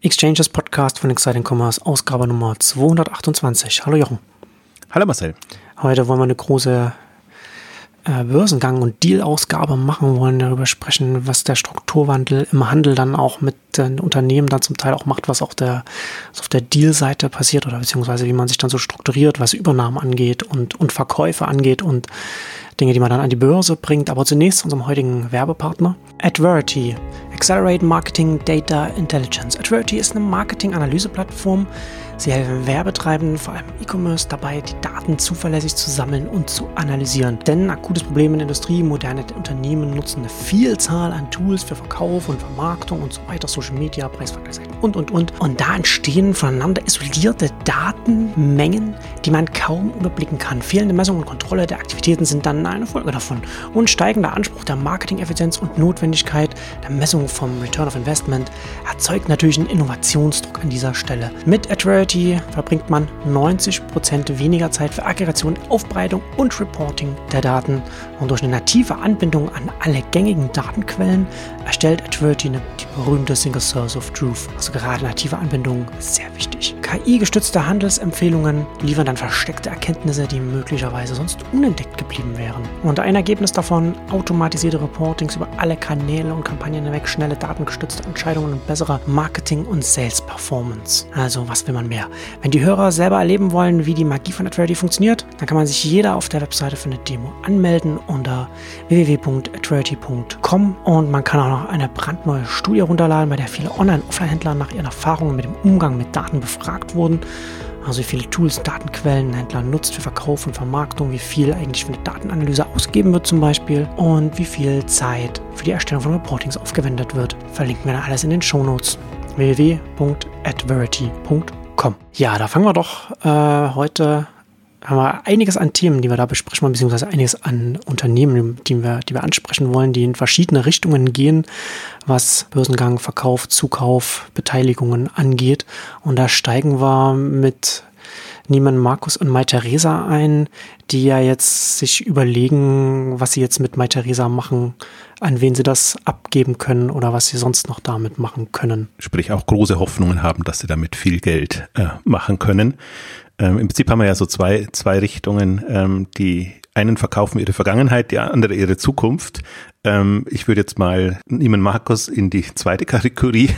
Exchanges Podcast von Exciting Commerce, Ausgabe Nummer 228. Hallo Jochen. Hallo Marcel. Heute wollen wir eine große äh, Börsengang- und Deal-Ausgabe machen, wollen darüber sprechen, was der Strukturwandel im Handel dann auch mit den Unternehmen dann zum Teil auch macht, was auch der, was auf der Deal-Seite passiert oder beziehungsweise wie man sich dann so strukturiert, was Übernahmen angeht und, und Verkäufe angeht und Dinge, die man dann an die Börse bringt. Aber zunächst unserem heutigen Werbepartner. Adverity. Accelerate Marketing Data Intelligence. Adverity ist eine Marketing-Analyse-Plattform. Sie helfen Werbetreibenden, vor allem E-Commerce, dabei, die Daten zuverlässig zu sammeln und zu analysieren. Denn akutes Problem in der Industrie, moderne Unternehmen nutzen eine Vielzahl an Tools für Verkauf und Vermarktung und so weiter, Social Media, Preisvergleichsseiten und, und, und. Und da entstehen voneinander isolierte Datenmengen, die man kaum überblicken kann. Fehlende Messung und Kontrolle der Aktivitäten sind dann eine Folge davon. Und steigender Anspruch der Marketing-Effizienz und Notwendigkeit der Messung vom Return of Investment erzeugt natürlich einen Innovationsdruck an dieser Stelle. Mit Adverity verbringt man 90% weniger Zeit für Aggregation, Aufbereitung und Reporting der Daten. Und durch eine native Anbindung an alle gängigen Datenquellen erstellt Adverity eine, die berühmte Single Source of Truth. Also gerade native Anbindung ist sehr wichtig. KI-gestützte Handelsempfehlungen liefern dann versteckte Erkenntnisse, die möglicherweise sonst unentdeckt geblieben wären. Und ein Ergebnis davon automatisierte Reportings über alle Kanäle und Kampagnen hinweg, schnelle datengestützte Entscheidungen und bessere Marketing- und Sales-Performance. Also was will man mehr? Wenn die Hörer selber erleben wollen, wie die Magie von Adverity funktioniert, dann kann man sich jeder auf der Webseite für eine Demo anmelden unter www.adverity.com und man kann auch noch eine brandneue Studie runterladen, bei der viele Online- und Offline-Händler nach ihren Erfahrungen mit dem Umgang mit Daten befragt wurden. Also wie viele Tools, Datenquellen Händler nutzt für Verkauf und Vermarktung, wie viel eigentlich für eine Datenanalyse ausgeben wird zum Beispiel und wie viel Zeit für die Erstellung von Reportings aufgewendet wird. Verlinken wir dann alles in den Shownotes www.adverity.com. Ja, da fangen wir doch äh, heute haben wir einiges an Themen, die wir da besprechen wollen, beziehungsweise einiges an Unternehmen, die wir, die wir ansprechen wollen, die in verschiedene Richtungen gehen, was Börsengang, Verkauf, Zukauf, Beteiligungen angeht. Und da steigen wir mit Niemann Markus und Mai Theresa ein, die ja jetzt sich überlegen, was sie jetzt mit Mai Theresa machen, an wen sie das abgeben können oder was sie sonst noch damit machen können. Sprich auch große Hoffnungen haben, dass sie damit viel Geld äh, machen können. Ähm, Im Prinzip haben wir ja so zwei, zwei Richtungen, ähm, die einen verkaufen ihre Vergangenheit, die andere ihre Zukunft. Ähm, ich würde jetzt mal Niemann Markus in die zweite Kategorie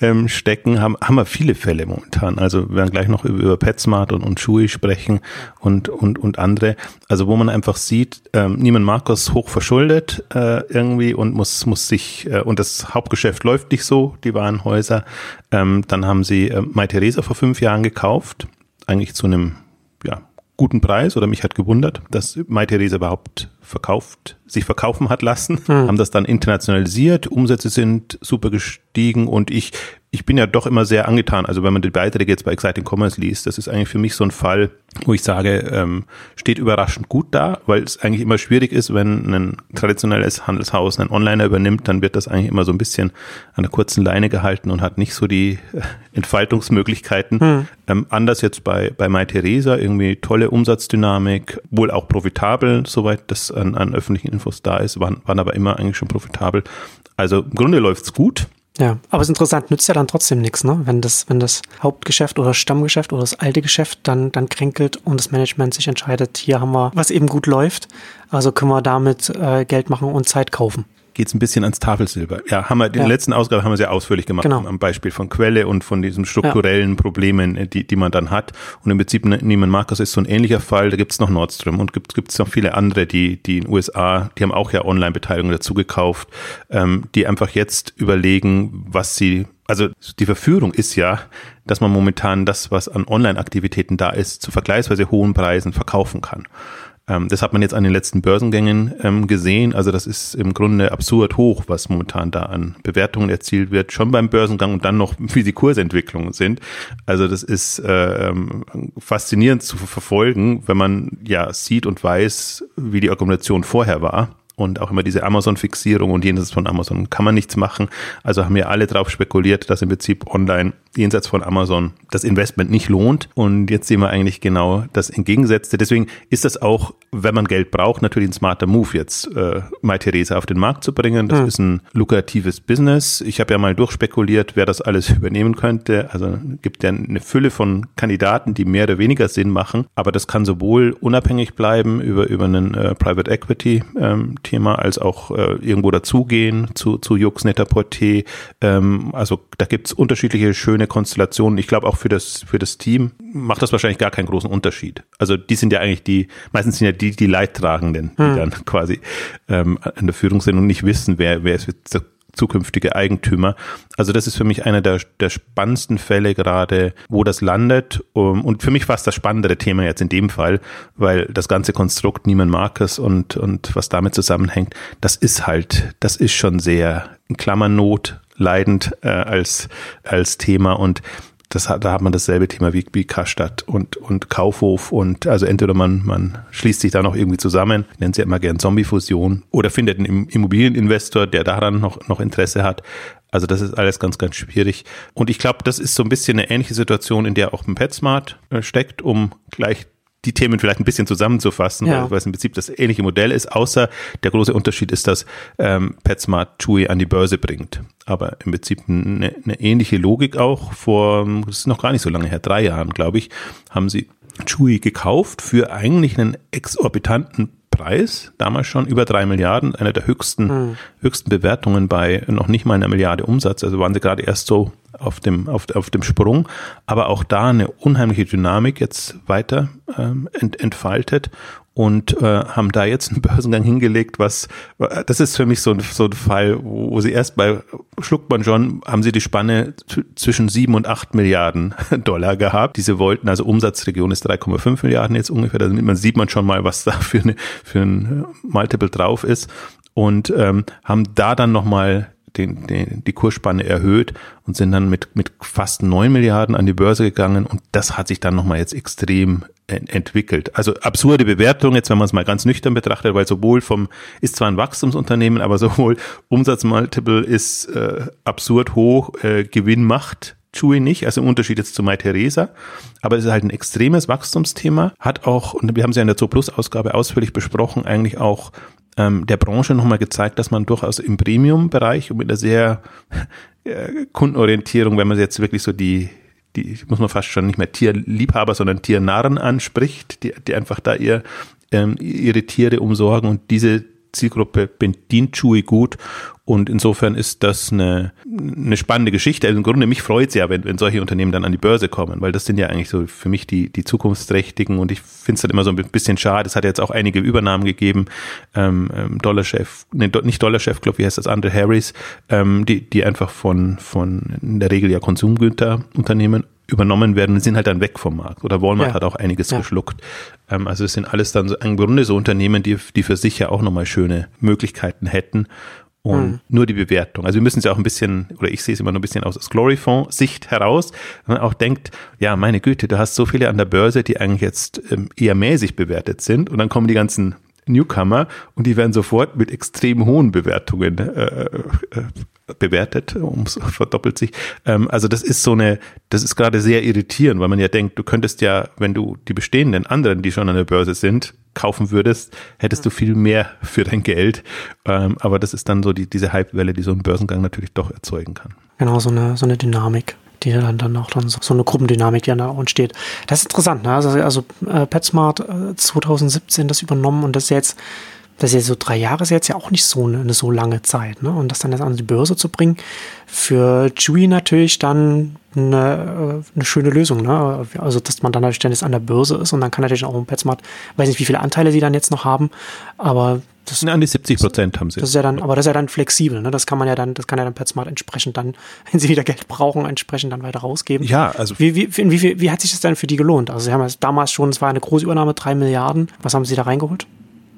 ähm, stecken. Haben, haben wir viele Fälle momentan. Also wir werden gleich noch über, über PetSmart und, und Schuhe sprechen und, und, und andere. Also wo man einfach sieht, ähm, Niemann Markus hoch verschuldet äh, irgendwie und muss, muss sich, äh, und das Hauptgeschäft läuft nicht so, die Warenhäuser. Ähm, dann haben sie äh, Mai Theresa vor fünf Jahren gekauft eigentlich zu einem ja, guten Preis oder mich hat gewundert, dass Mai Theresa überhaupt verkauft, sich verkaufen hat lassen, hm. haben das dann internationalisiert, Umsätze sind super gestiegen und ich, ich bin ja doch immer sehr angetan. Also wenn man die Beiträge jetzt bei Exciting Commerce liest, das ist eigentlich für mich so ein Fall, wo ich sage, ähm, steht überraschend gut da, weil es eigentlich immer schwierig ist, wenn ein traditionelles Handelshaus einen Onliner übernimmt, dann wird das eigentlich immer so ein bisschen an der kurzen Leine gehalten und hat nicht so die äh, Entfaltungsmöglichkeiten. Hm. Ähm, anders jetzt bei, bei Mai Theresa, irgendwie tolle Umsatzdynamik, wohl auch profitabel, soweit das an, an öffentlichen Infos da ist, waren, waren aber immer eigentlich schon profitabel. Also im Grunde läuft's gut. Ja, aber es ist interessant, nützt ja dann trotzdem nichts, ne? Wenn das, wenn das Hauptgeschäft oder Stammgeschäft oder das alte Geschäft dann, dann kränkelt und das Management sich entscheidet, hier haben wir, was eben gut läuft, also können wir damit äh, Geld machen und Zeit kaufen geht es ein bisschen ans Tafelsilber. Ja, haben wir, in der letzten Ausgabe haben wir sehr ausführlich gemacht, genau. am Beispiel von Quelle und von diesen strukturellen ja. Problemen, äh, die, die man dann hat. Und im Prinzip ne, Neiman Marcus ist so ein ähnlicher Fall, da gibt es noch Nordstrom und gibt es noch viele andere, die, die in den USA, die haben auch ja Online-Beteiligung dazu gekauft, ähm, die einfach jetzt überlegen, was sie also die Verführung ist ja, dass man momentan das, was an Online-Aktivitäten da ist, zu vergleichsweise hohen Preisen verkaufen kann. Ähm, das hat man jetzt an den letzten Börsengängen ähm, gesehen. Also das ist im Grunde absurd hoch, was momentan da an Bewertungen erzielt wird, schon beim Börsengang und dann noch, wie die Kursentwicklungen sind. Also das ist äh, ähm, faszinierend zu verfolgen, wenn man ja sieht und weiß, wie die Argumentation vorher war und auch immer diese Amazon-Fixierung und jenes von Amazon kann man nichts machen. Also haben wir alle drauf spekuliert, dass im Prinzip online jenseits von Amazon das Investment nicht lohnt. Und jetzt sehen wir eigentlich genau das Entgegengesetzte. Deswegen ist das auch, wenn man Geld braucht, natürlich ein smarter Move, jetzt äh, MyTheresa auf den Markt zu bringen. Das mhm. ist ein lukratives Business. Ich habe ja mal durchspekuliert, wer das alles übernehmen könnte. Also gibt ja eine Fülle von Kandidaten, die mehr oder weniger Sinn machen. Aber das kann sowohl unabhängig bleiben über, über einen äh, Private Equity ähm, Thema als auch äh, irgendwo dazugehen zu, zu Jux Net-a-Porter. Ähm, also da gibt's unterschiedliche schöne Konstellationen. Ich glaube auch für das, für das Team macht das wahrscheinlich gar keinen großen Unterschied. Also die sind ja eigentlich die, meistens sind ja die, die Leidtragenden, die hm. dann quasi ähm, an der Führung sind und nicht wissen, wer, wer ist der zukünftige Eigentümer. Also das ist für mich einer der, der spannendsten Fälle gerade, wo das landet. Und für mich fast das spannendere Thema jetzt in dem Fall, weil das ganze Konstrukt Niemann Marcus und, und was damit zusammenhängt, das ist halt, das ist schon sehr in Klammern Not leidend äh, als, als Thema und das hat, da hat man dasselbe Thema wie, wie Karstadt und, und Kaufhof und also entweder man, man schließt sich da noch irgendwie zusammen, nennt sie immer gern Zombie-Fusion oder findet einen Immobilieninvestor, der daran noch, noch Interesse hat. Also das ist alles ganz, ganz schwierig. Und ich glaube, das ist so ein bisschen eine ähnliche Situation, in der auch ein PetSmart äh, steckt, um gleich die Themen vielleicht ein bisschen zusammenzufassen, ja. weil, es im Prinzip das ähnliche Modell ist, außer der große Unterschied ist, dass ähm, PetSmart Chewy an die Börse bringt. Aber im Prinzip eine, eine ähnliche Logik auch. Vor, das ist noch gar nicht so lange her, drei Jahren, glaube ich, haben sie Chewy gekauft für eigentlich einen exorbitanten Preis, damals schon über drei Milliarden, einer der höchsten, mhm. höchsten Bewertungen bei noch nicht mal einer Milliarde Umsatz. Also waren sie gerade erst so auf dem, auf, auf dem Sprung, aber auch da eine unheimliche Dynamik jetzt weiter ähm, ent, entfaltet und äh, haben da jetzt einen Börsengang hingelegt, was das ist für mich so ein, so ein Fall, wo, sie erst bei schluckt man schon, haben sie die Spanne zwischen sieben und acht Milliarden Dollar gehabt. Diese wollten, also Umsatzregion ist 3,5 Milliarden jetzt ungefähr, da man, sieht man schon mal, was da für, eine, für ein Multiple drauf ist und ähm, haben da dann nochmal den, den, die Kursspanne erhöht und sind dann mit, mit fast neun Milliarden an die Börse gegangen und das hat sich dann nochmal jetzt extrem entwickelt. Also absurde Bewertung, jetzt wenn man es mal ganz nüchtern betrachtet, weil sowohl vom, ist zwar ein Wachstumsunternehmen, aber sowohl Umsatzmultiple ist äh, absurd hoch, äh, Gewinn macht Chewy nicht, also im Unterschied jetzt zu MyTheresa, aber es ist halt ein extremes Wachstumsthema, hat auch, und wir haben es ja in der Zo-Plus-Ausgabe ausführlich besprochen, eigentlich auch ähm, der Branche nochmal gezeigt, dass man durchaus im Premium-Bereich und mit einer sehr äh, Kundenorientierung, wenn man jetzt wirklich so die, die, muss man fast schon nicht mehr Tierliebhaber, sondern Tiernarren anspricht, die, die einfach da ihr, ähm, ihre Tiere umsorgen und diese Zielgruppe bedient Chewy gut und insofern ist das eine, eine spannende Geschichte. Also im Grunde mich freut es ja, wenn, wenn solche Unternehmen dann an die Börse kommen, weil das sind ja eigentlich so für mich die, die zukunftsträchtigen und ich finde es halt immer so ein bisschen schade. Es hat jetzt auch einige Übernahmen gegeben. Ähm, ähm Dollarchef, nee, nicht Dollarchef, glaube wie heißt das andere, Harris, ähm, die, die einfach von, von in der Regel ja Konsumgüterunternehmen übernommen werden und sind halt dann weg vom Markt. Oder Walmart ja. hat auch einiges ja. geschluckt. Ähm, also es sind alles dann so, im Grunde so Unternehmen, die, die für sich ja auch nochmal schöne Möglichkeiten hätten und mhm. nur die Bewertung. Also wir müssen es ja auch ein bisschen, oder ich sehe es immer nur ein bisschen aus Gloryfonds-Sicht heraus, wenn man auch denkt, ja, meine Güte, du hast so viele an der Börse, die eigentlich jetzt ähm, eher mäßig bewertet sind und dann kommen die ganzen Newcomer und die werden sofort mit extrem hohen Bewertungen äh, äh, bewertet, ums verdoppelt sich. Ähm, also das ist so eine, das ist gerade sehr irritierend, weil man ja denkt, du könntest ja, wenn du die bestehenden anderen, die schon an der Börse sind, kaufen würdest, hättest du viel mehr für dein Geld. Ähm, aber das ist dann so die, diese Hypewelle, die so ein Börsengang natürlich doch erzeugen kann. Genau, so eine, so eine Dynamik die dann, dann auch dann so, so eine Gruppendynamik, die dann auch entsteht. Das ist interessant, ne? Also, also äh, PetSmart äh, 2017 das übernommen und das jetzt das ist ja so drei Jahre ist jetzt ja auch nicht so eine, eine, so lange Zeit, ne? Und das dann jetzt an die Börse zu bringen, für Chewy natürlich dann eine, äh, eine schöne Lösung, ne? Also, dass man dann natürlich dann jetzt an der Börse ist und dann kann natürlich auch ein PetSmart, weiß nicht, wie viele Anteile sie dann jetzt noch haben, aber das sind an die 70 Prozent haben sie. Das ist ja dann, aber das ist ja dann flexibel, ne? Das kann man ja dann, das kann ja dann PetSmart entsprechend dann, wenn sie wieder Geld brauchen, entsprechend dann weiter rausgeben. Ja, also. Wie, wie, wie, wie, wie hat sich das denn für die gelohnt? Also, sie haben damals schon, es war eine große Übernahme, drei Milliarden. Was haben sie da reingeholt?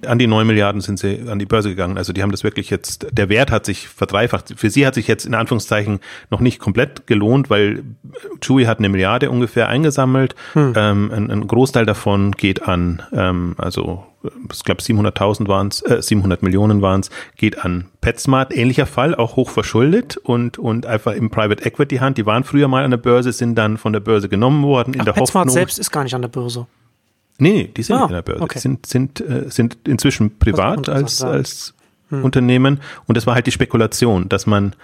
An die 9 Milliarden sind sie an die Börse gegangen. Also die haben das wirklich jetzt, der Wert hat sich verdreifacht. Für sie hat sich jetzt in Anführungszeichen noch nicht komplett gelohnt, weil Chewy hat eine Milliarde ungefähr eingesammelt. Hm. Ähm, ein, ein, Großteil davon geht an, ähm, also ich glaube 700.000 waren es, äh, 700 Millionen waren es, geht an PetSmart. Ähnlicher Fall, auch hoch verschuldet und, und einfach im Private Equity Hand. Die waren früher mal an der Börse, sind dann von der Börse genommen worden in Ach, der PetSmart Hoffnung. selbst ist gar nicht an der Börse. Nee, nee, die sind Ah, nicht an der Börse. okay. Sind, sind, äh, sind inzwischen privat als, als Unternehmen. Und das war halt die Spekulation, dass man,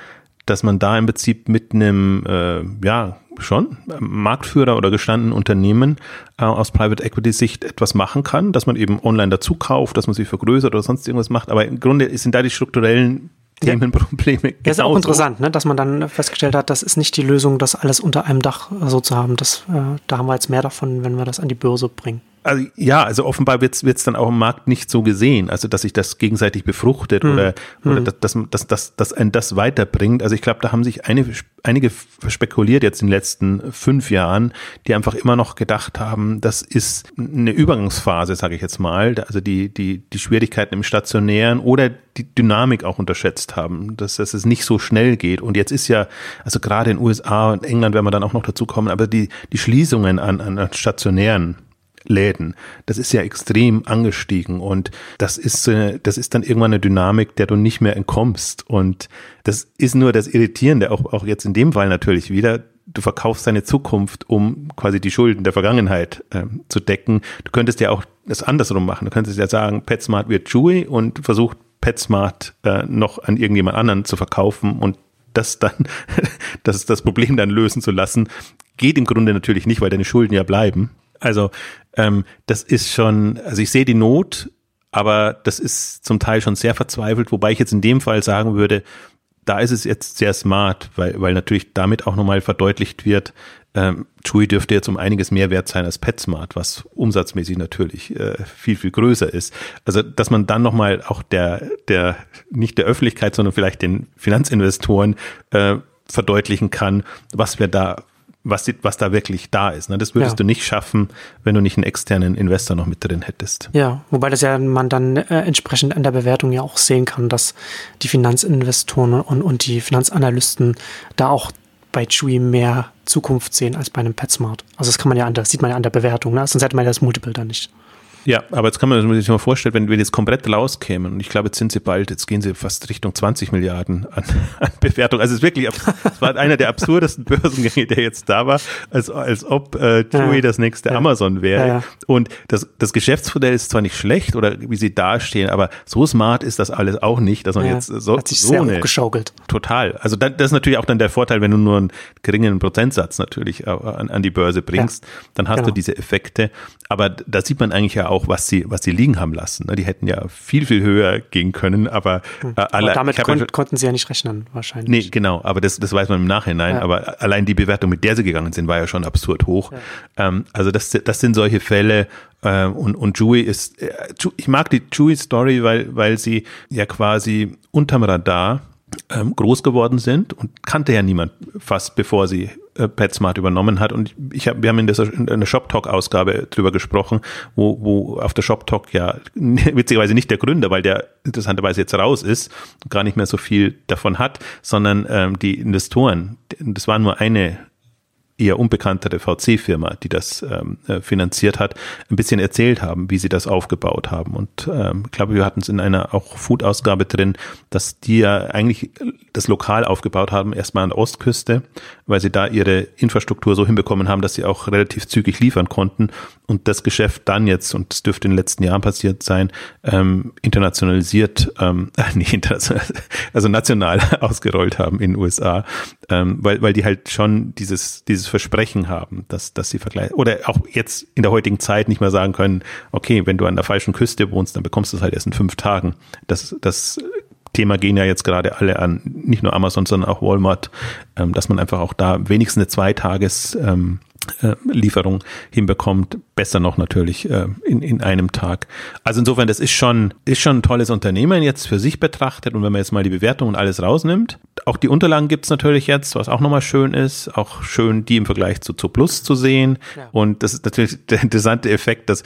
dass man da im Prinzip mit einem, äh, ja, schon Marktführer oder gestandenen Unternehmen äh, aus Private Equity Sicht etwas machen kann, dass man eben online dazu kauft, dass man sich vergrößert oder sonst irgendwas macht. Aber im Grunde sind da die strukturellen Themenprobleme. Ja, ist auch interessant, ne? dass man dann festgestellt hat, das ist nicht die Lösung, das alles unter einem Dach so zu haben. Das, äh, da haben wir jetzt mehr davon, wenn wir das an die Börse bringen. Also ja, also offenbar wird es dann auch im Markt nicht so gesehen, also dass sich das gegenseitig befruchtet oder, oder dass, dass, dass, dass, dass ein das weiterbringt. Also ich glaube, da haben sich einige, einige spekuliert jetzt in den letzten fünf Jahren, die einfach immer noch gedacht haben, das ist eine Übergangsphase, sage ich jetzt mal, also die, die, die Schwierigkeiten im Stationären oder die Dynamik auch unterschätzt haben, dass, dass es nicht so schnell geht. Und jetzt ist ja, also gerade in USA und England werden wir dann auch noch dazu kommen, aber die, die Schließungen an, an stationären Läden. Das ist ja extrem angestiegen und das ist, das ist dann irgendwann eine Dynamik, der du nicht mehr entkommst. Und das ist nur das Irritierende, auch, auch jetzt in dem Fall natürlich wieder. Du verkaufst deine Zukunft, um quasi die Schulden der Vergangenheit ähm, zu decken. Du könntest ja auch das andersrum machen. Du könntest ja sagen, PetSmart wird Chewy und versucht PetSmart äh, noch an irgendjemand anderen zu verkaufen und das dann, das, das Problem dann lösen zu lassen, geht im Grunde natürlich nicht, weil deine Schulden ja bleiben. Also ähm, das ist schon, also ich sehe die Not, aber das ist zum Teil schon sehr verzweifelt, wobei ich jetzt in dem Fall sagen würde, da ist es jetzt sehr smart, weil, weil natürlich damit auch nochmal verdeutlicht wird, ähm, Chewy dürfte jetzt um einiges mehr wert sein als PetSmart, was umsatzmäßig natürlich äh, viel, viel größer ist. Also, dass man dann nochmal auch der, der, nicht der Öffentlichkeit, sondern vielleicht den Finanzinvestoren äh, verdeutlichen kann, was wir da was, die, was da wirklich da ist. Ne? Das würdest Ja. du nicht schaffen, wenn du nicht einen externen Investor noch mit drin hättest. Ja, wobei das ja man dann äh, entsprechend an der Bewertung ja auch sehen kann, dass die Finanzinvestoren und, und die Finanzanalysten da auch bei Chewy mehr Zukunft sehen als bei einem PetSmart. Also das kann man ja an der, sieht man ja an der Bewertung, ne? sonst hätte man ja das Multiple da nicht. Ja, aber jetzt kann man sich mal vorstellen, wenn wir jetzt komplett rauskämen, und ich glaube, jetzt sind sie bald, jetzt gehen sie fast Richtung 20 Milliarden an, an Bewertung. Also es ist wirklich, es war einer der absurdesten Börsengänge, der jetzt da war, als, als ob äh, Chewy Ja. das nächste Ja. Amazon wäre. Ja. Und das, das Geschäftsmodell ist zwar nicht schlecht oder wie sie dastehen, aber so smart ist das alles auch nicht, dass man jetzt so, hat sich so sehr eine hochgeschaukelt. Total. Also das ist natürlich auch dann der Vorteil, wenn du nur einen geringen Prozentsatz natürlich äh, an, an die Börse bringst, dann hast genau. du diese Effekte. Aber da sieht man eigentlich ja auch, was sie, was sie liegen haben lassen. ne? Die hätten ja viel, viel höher gehen können, aber, äh, Aber alle, damit ich hab ja kon konnten sie ja nicht rechnen, wahrscheinlich. Nee, genau, aber das, das weiß man im Nachhinein. Ja. Aber allein die Bewertung, mit der sie gegangen sind, war ja schon absurd hoch. Ähm, also das, das sind solche Fälle. Äh, und, und Chewy ist, äh, ich mag die Chewy-Story, weil, weil sie ja quasi unterm Radar ähm, groß geworden sind und kannte ja niemand fast, bevor sie äh, PetSmart übernommen hat. Und ich hab, wir haben in der, in der Shop Talk Ausgabe drüber gesprochen, wo, wo auf der Shop Talk ja witzigerweise nicht der Gründer, weil der interessanterweise jetzt raus ist gar nicht mehr so viel davon hat, sondern ähm, die Investoren. Das war nur eine eher unbekanntere VC-Firma, die das ähm, äh, finanziert hat, ein bisschen erzählt haben, wie sie das aufgebaut haben. Und ähm, ich glaube, wir hatten es in einer auch Food-Ausgabe drin, dass die ja eigentlich das lokal aufgebaut haben, erstmal an der Ostküste, weil sie da ihre Infrastruktur so hinbekommen haben, dass sie auch relativ zügig liefern konnten und das Geschäft dann jetzt, und das dürfte in den letzten Jahren passiert sein, ähm, internationalisiert, ähm, äh, nicht international, also national ausgerollt haben in den USA, ähm, weil, weil die halt schon dieses, dieses Versprechen haben, dass, dass sie vergleichen, oder auch jetzt in der heutigen Zeit nicht mehr sagen können, okay, wenn du an der falschen Küste wohnst, dann bekommst du es halt erst in fünf Tagen. Das, das Thema gehen ja jetzt gerade alle an, nicht nur Amazon, sondern auch Walmart, ähm, dass man einfach auch da wenigstens eine Zweitages ähm, äh, Lieferung hinbekommt, besser noch natürlich äh, in, in einem Tag. Also insofern, das ist schon, ist schon ein tolles Unternehmen jetzt für sich betrachtet und wenn man jetzt mal die Bewertung und alles rausnimmt, auch die Unterlagen gibt's natürlich jetzt, was auch nochmal schön ist, auch schön die im Vergleich zu Plus zu sehen Ja. und das ist natürlich der interessante Effekt, dass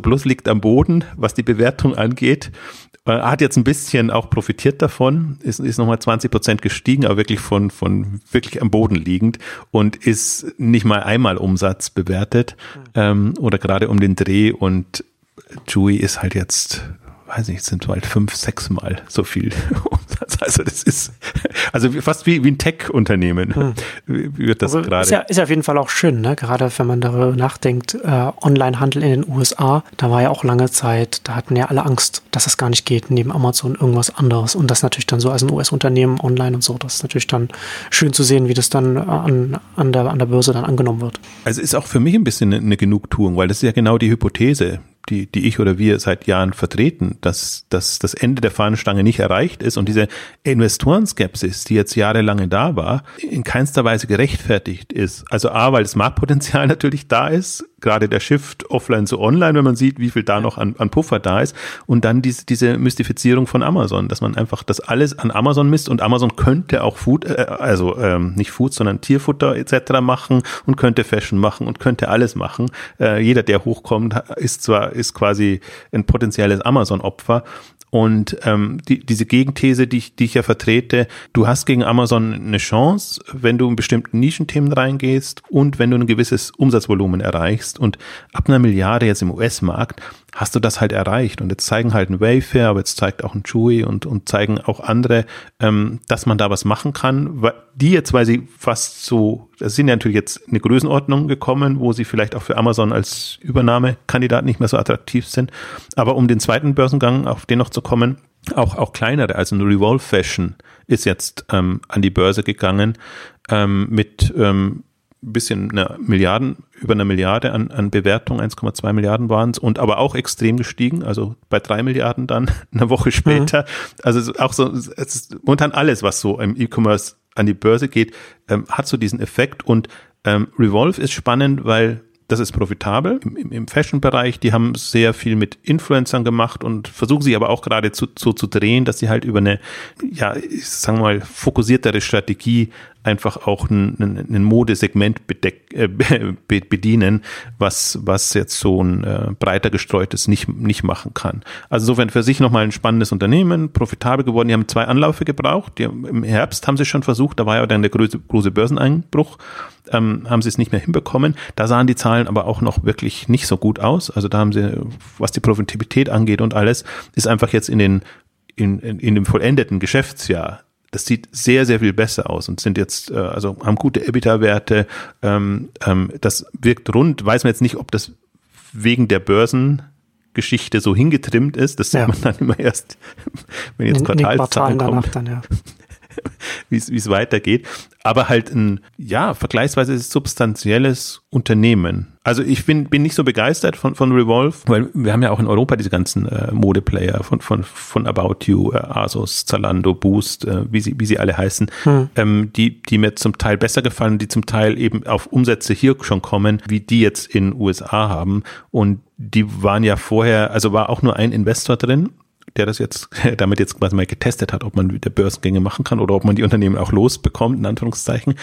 Plus liegt am Boden, was die Bewertung angeht. Äh, Hat jetzt ein bisschen auch profitiert davon, ist, ist nochmal 20 Prozent gestiegen, aber wirklich von, von wirklich am Boden liegend und ist nicht mal einmal Umsatz bewertet ähm, oder gerade um den Dreh und Chewy ist halt jetzt weiß nicht, sind halt fünf, sechs Mal so viel Umsatz. Also das ist also fast wie, wie ein Tech-Unternehmen hm. wird das also gerade. Ist ja, ist ja auf jeden Fall auch schön, ne? gerade wenn man darüber nachdenkt, äh, Online-Handel in den USA, da war ja auch lange Zeit, da hatten ja alle Angst, dass das gar nicht geht, neben Amazon irgendwas anderes. Und das natürlich dann so als ein US-Unternehmen online und so, das ist natürlich dann schön zu sehen, wie das dann an, an, der, an der Börse dann angenommen wird. Also ist auch für mich ein bisschen eine Genugtuung, weil das ist ja genau die Hypothese, die, die ich oder wir seit Jahren vertreten, dass, dass das Ende der Fahnenstange nicht erreicht ist und diese Investorenskepsis, die jetzt jahrelange da war, in keinster Weise gerechtfertigt ist. Also A, weil das Marktpotenzial natürlich da ist, gerade der Shift offline zu online, wenn man sieht, wie viel da noch an, an Puffer da ist und dann diese, diese Mystifizierung von Amazon, dass man einfach das alles an Amazon misst und Amazon könnte auch Food, äh, also ähm, nicht Food, sondern Tierfutter etc. machen und könnte Fashion machen und könnte alles machen. Äh, jeder, der hochkommt, ist zwar ist quasi ein potenzielles Amazon-Opfer. Und ähm, die, diese Gegenthese, die ich, die ich ja vertrete, du hast gegen Amazon eine Chance, wenn du in bestimmten Nischenthemen reingehst und wenn du ein gewisses Umsatzvolumen erreichst. Und ab einer Milliarde jetzt im US-Markt hast du das halt erreicht. Und jetzt zeigen halt ein Wayfair, aber jetzt zeigt auch ein Chewy und, und zeigen auch andere, ähm, dass man da was machen kann. Die jetzt, weil sie fast so, das sind ja natürlich jetzt eine Größenordnung gekommen, wo sie vielleicht auch für Amazon als Übernahmekandidat nicht mehr so attraktiv sind. Aber um den zweiten Börsengang, auf den noch zu kommen, auch, auch kleinere, also ein Revolve Fashion ist jetzt ähm, an die Börse gegangen ähm, mit ähm, bisschen eine Milliarden, über eine Milliarde an, an Bewertung, 1,2 Milliarden waren es und aber auch extrem gestiegen, also bei drei Milliarden dann eine Woche später. Mhm. Also auch so, es ist momentan alles, was so im E-Commerce an die Börse geht, ähm, hat so diesen Effekt und ähm, Revolve ist spannend, weil das ist profitabel im, im Fashion-Bereich. Die haben sehr viel mit Influencern gemacht und versuchen sie aber auch gerade zu, so zu drehen, dass sie halt über eine, ja, ich sag mal, fokussiertere Strategie einfach auch ein, ein, ein Modesegment bedeck, äh, bedienen, was, was jetzt so ein äh, breiter gestreutes nicht, nicht machen kann. Also insofern für sich nochmal ein spannendes Unternehmen, profitabel geworden. Die haben zwei Anläufe gebraucht. Die, Im Herbst haben sie schon versucht, da war ja dann der große, große Börseneinbruch, ähm, haben sie es nicht mehr hinbekommen. Da sahen die Zahlen aber auch noch wirklich nicht so gut aus. Also da haben sie, was die Profitabilität angeht und alles, ist einfach jetzt in den in, in, in dem vollendeten Geschäftsjahr das sieht sehr, sehr viel besser aus und sind jetzt, äh, also haben gute EBITDA-Werte. Ähm, ähm, das wirkt rund. Weiß man jetzt nicht, ob das wegen der Börsengeschichte so hingetrimmt ist. Das sieht ja. man dann immer erst, wenn jetzt Quartalszahlen kommen. Dann, ja. wie es weitergeht. Aber halt ein, ja, vergleichsweise substanzielles Unternehmen. Also ich bin, bin nicht so begeistert von, von Revolve, weil wir haben ja auch in Europa diese ganzen äh, Modeplayer von, von, von About You, äh, Asos, Zalando, Boost, äh, wie, sie, wie sie alle heißen, hm. ähm, die, die mir zum Teil besser gefallen, die zum Teil eben auf Umsätze hier schon kommen, wie die jetzt in USA haben. Und die waren ja vorher, also war auch nur ein Investor drin der das jetzt, damit jetzt quasi mal getestet hat, ob man wieder Börsengänge machen kann oder ob man die Unternehmen auch losbekommt, in Anführungszeichen.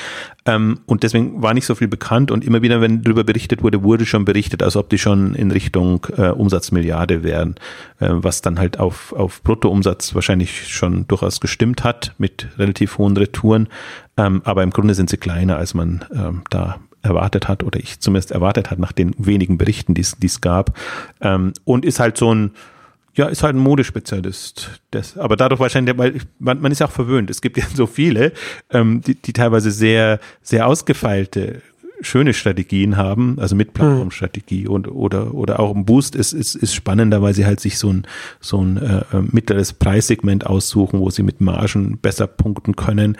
Ähm, und deswegen war nicht so viel bekannt und immer wieder, wenn darüber berichtet wurde, wurde schon berichtet, als ob die schon in Richtung äh, Umsatzmilliarde wären, äh, was dann halt auf, auf Bruttoumsatz wahrscheinlich schon durchaus gestimmt hat mit relativ hohen Retouren. Ähm, aber im Grunde sind sie kleiner, als man ähm, da erwartet hat oder ich zumindest erwartet hat nach den wenigen Berichten, die es gab. Ähm, und ist halt so ein, ja, ist halt ein Modespezialist. Das, aber dadurch wahrscheinlich, weil man, man ist ja auch verwöhnt. Es gibt ja so viele, ähm, die, die teilweise sehr, sehr ausgefeilte schöne Strategien haben, also mit Plattformstrategie und oder oder auch ein Boost ist ist, ist spannender, weil sie halt sich so ein so ein äh, äh mittleres Preissegment aussuchen, wo sie mit Margen besser punkten können.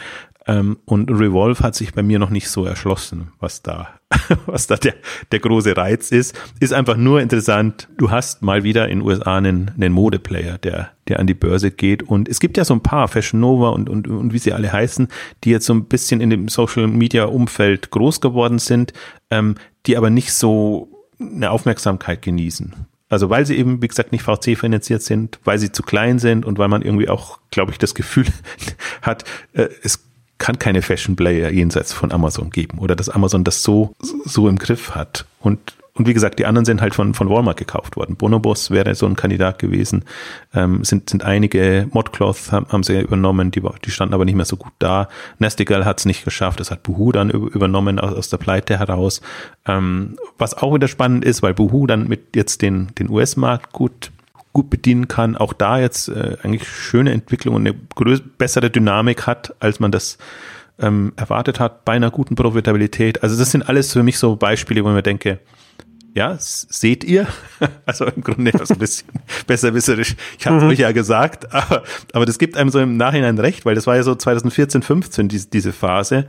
Ähm, und Revolve hat sich bei mir noch nicht so erschlossen, was da, was da der, der große Reiz ist. Ist einfach nur interessant. Du hast mal wieder in den USA einen, einen Modeplayer, der, der an die Börse geht. Und es gibt ja so ein paar, Fashion Nova und, und, und wie sie alle heißen, die jetzt so ein bisschen in dem Social Media Umfeld groß geworden sind, ähm, die aber nicht so eine Aufmerksamkeit genießen. Also weil sie eben, wie gesagt, nicht VC finanziert sind, weil sie zu klein sind und weil man irgendwie auch, glaube ich, das Gefühl hat, äh, es kann keine Fashion Player jenseits von Amazon geben oder dass Amazon das so, so im Griff hat. Und und wie gesagt, die anderen sind halt von, von Walmart gekauft worden. Bonobos wäre so ein Kandidat gewesen. Ähm, sind, sind einige Modcloth haben, haben sie übernommen, die, die standen aber nicht mehr so gut da. Nestigal hat es nicht geschafft, das hat Buhu dann übernommen aus, aus der Pleite heraus. Ähm, was auch wieder spannend ist, weil Buhu dann mit jetzt den, den US-Markt gut gut bedienen kann, auch da jetzt äh, eigentlich schöne Entwicklung und eine größere, bessere Dynamik hat, als man das ähm, erwartet hat, bei einer guten Profitabilität. Also das sind alles für mich so Beispiele, wo ich mir denke, ja, seht ihr? Also im Grunde so ein bisschen besserwisserisch. Ich habe es mhm. euch ja gesagt, aber, aber das gibt einem so im Nachhinein recht, weil das war ja so 2014, 15 diese, diese Phase.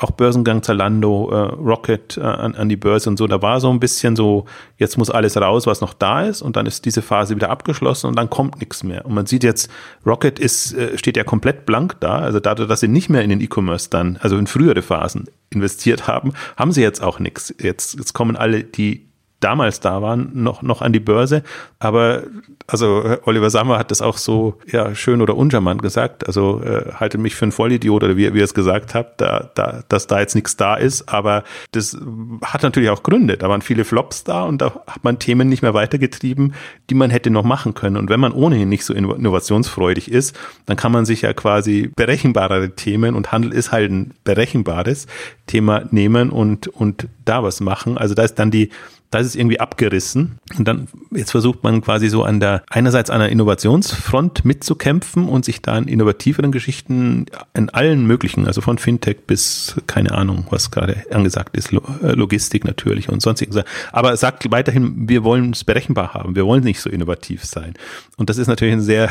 Auch Börsengang Zalando, äh, Rocket äh, an, an die Börse und so. Da war so ein bisschen so, jetzt muss alles raus, was noch da ist und dann ist diese Phase wieder abgeschlossen und dann kommt nichts mehr. Und man sieht jetzt, Rocket ist, äh, steht ja komplett blank da. Also dadurch, dass sie nicht mehr in den E-Commerce dann, also in frühere Phasen investiert haben, haben sie jetzt auch nichts. Jetzt, jetzt kommen alle die damals da waren, noch, noch an die Börse. Aber also Oliver Sammer hat das auch so ja, schön oder uncharmant gesagt. Also äh, halte mich für einen Vollidiot oder wie, wie er es gesagt hat, da, da, dass da jetzt nichts da ist. Aber das hat natürlich auch Gründe. Da waren viele Flops da und da hat man Themen nicht mehr weitergetrieben, die man hätte noch machen können. Und wenn man ohnehin nicht so innovationsfreudig ist, dann kann man sich ja quasi berechenbarere Themen und Handel ist halt ein berechenbares Thema nehmen und, und da was machen. Also da ist dann die da ist es irgendwie abgerissen. Und dann, jetzt versucht man quasi so an der, einerseits an der Innovationsfront mitzukämpfen und sich da in innovativeren Geschichten in allen möglichen, also von Fintech bis, keine Ahnung, was gerade angesagt ist, äh, Logistik natürlich und sonstiges. Aber sagt weiterhin, wir wollen es berechenbar haben. Wir wollen nicht so innovativ sein. Und das ist natürlich ein sehr,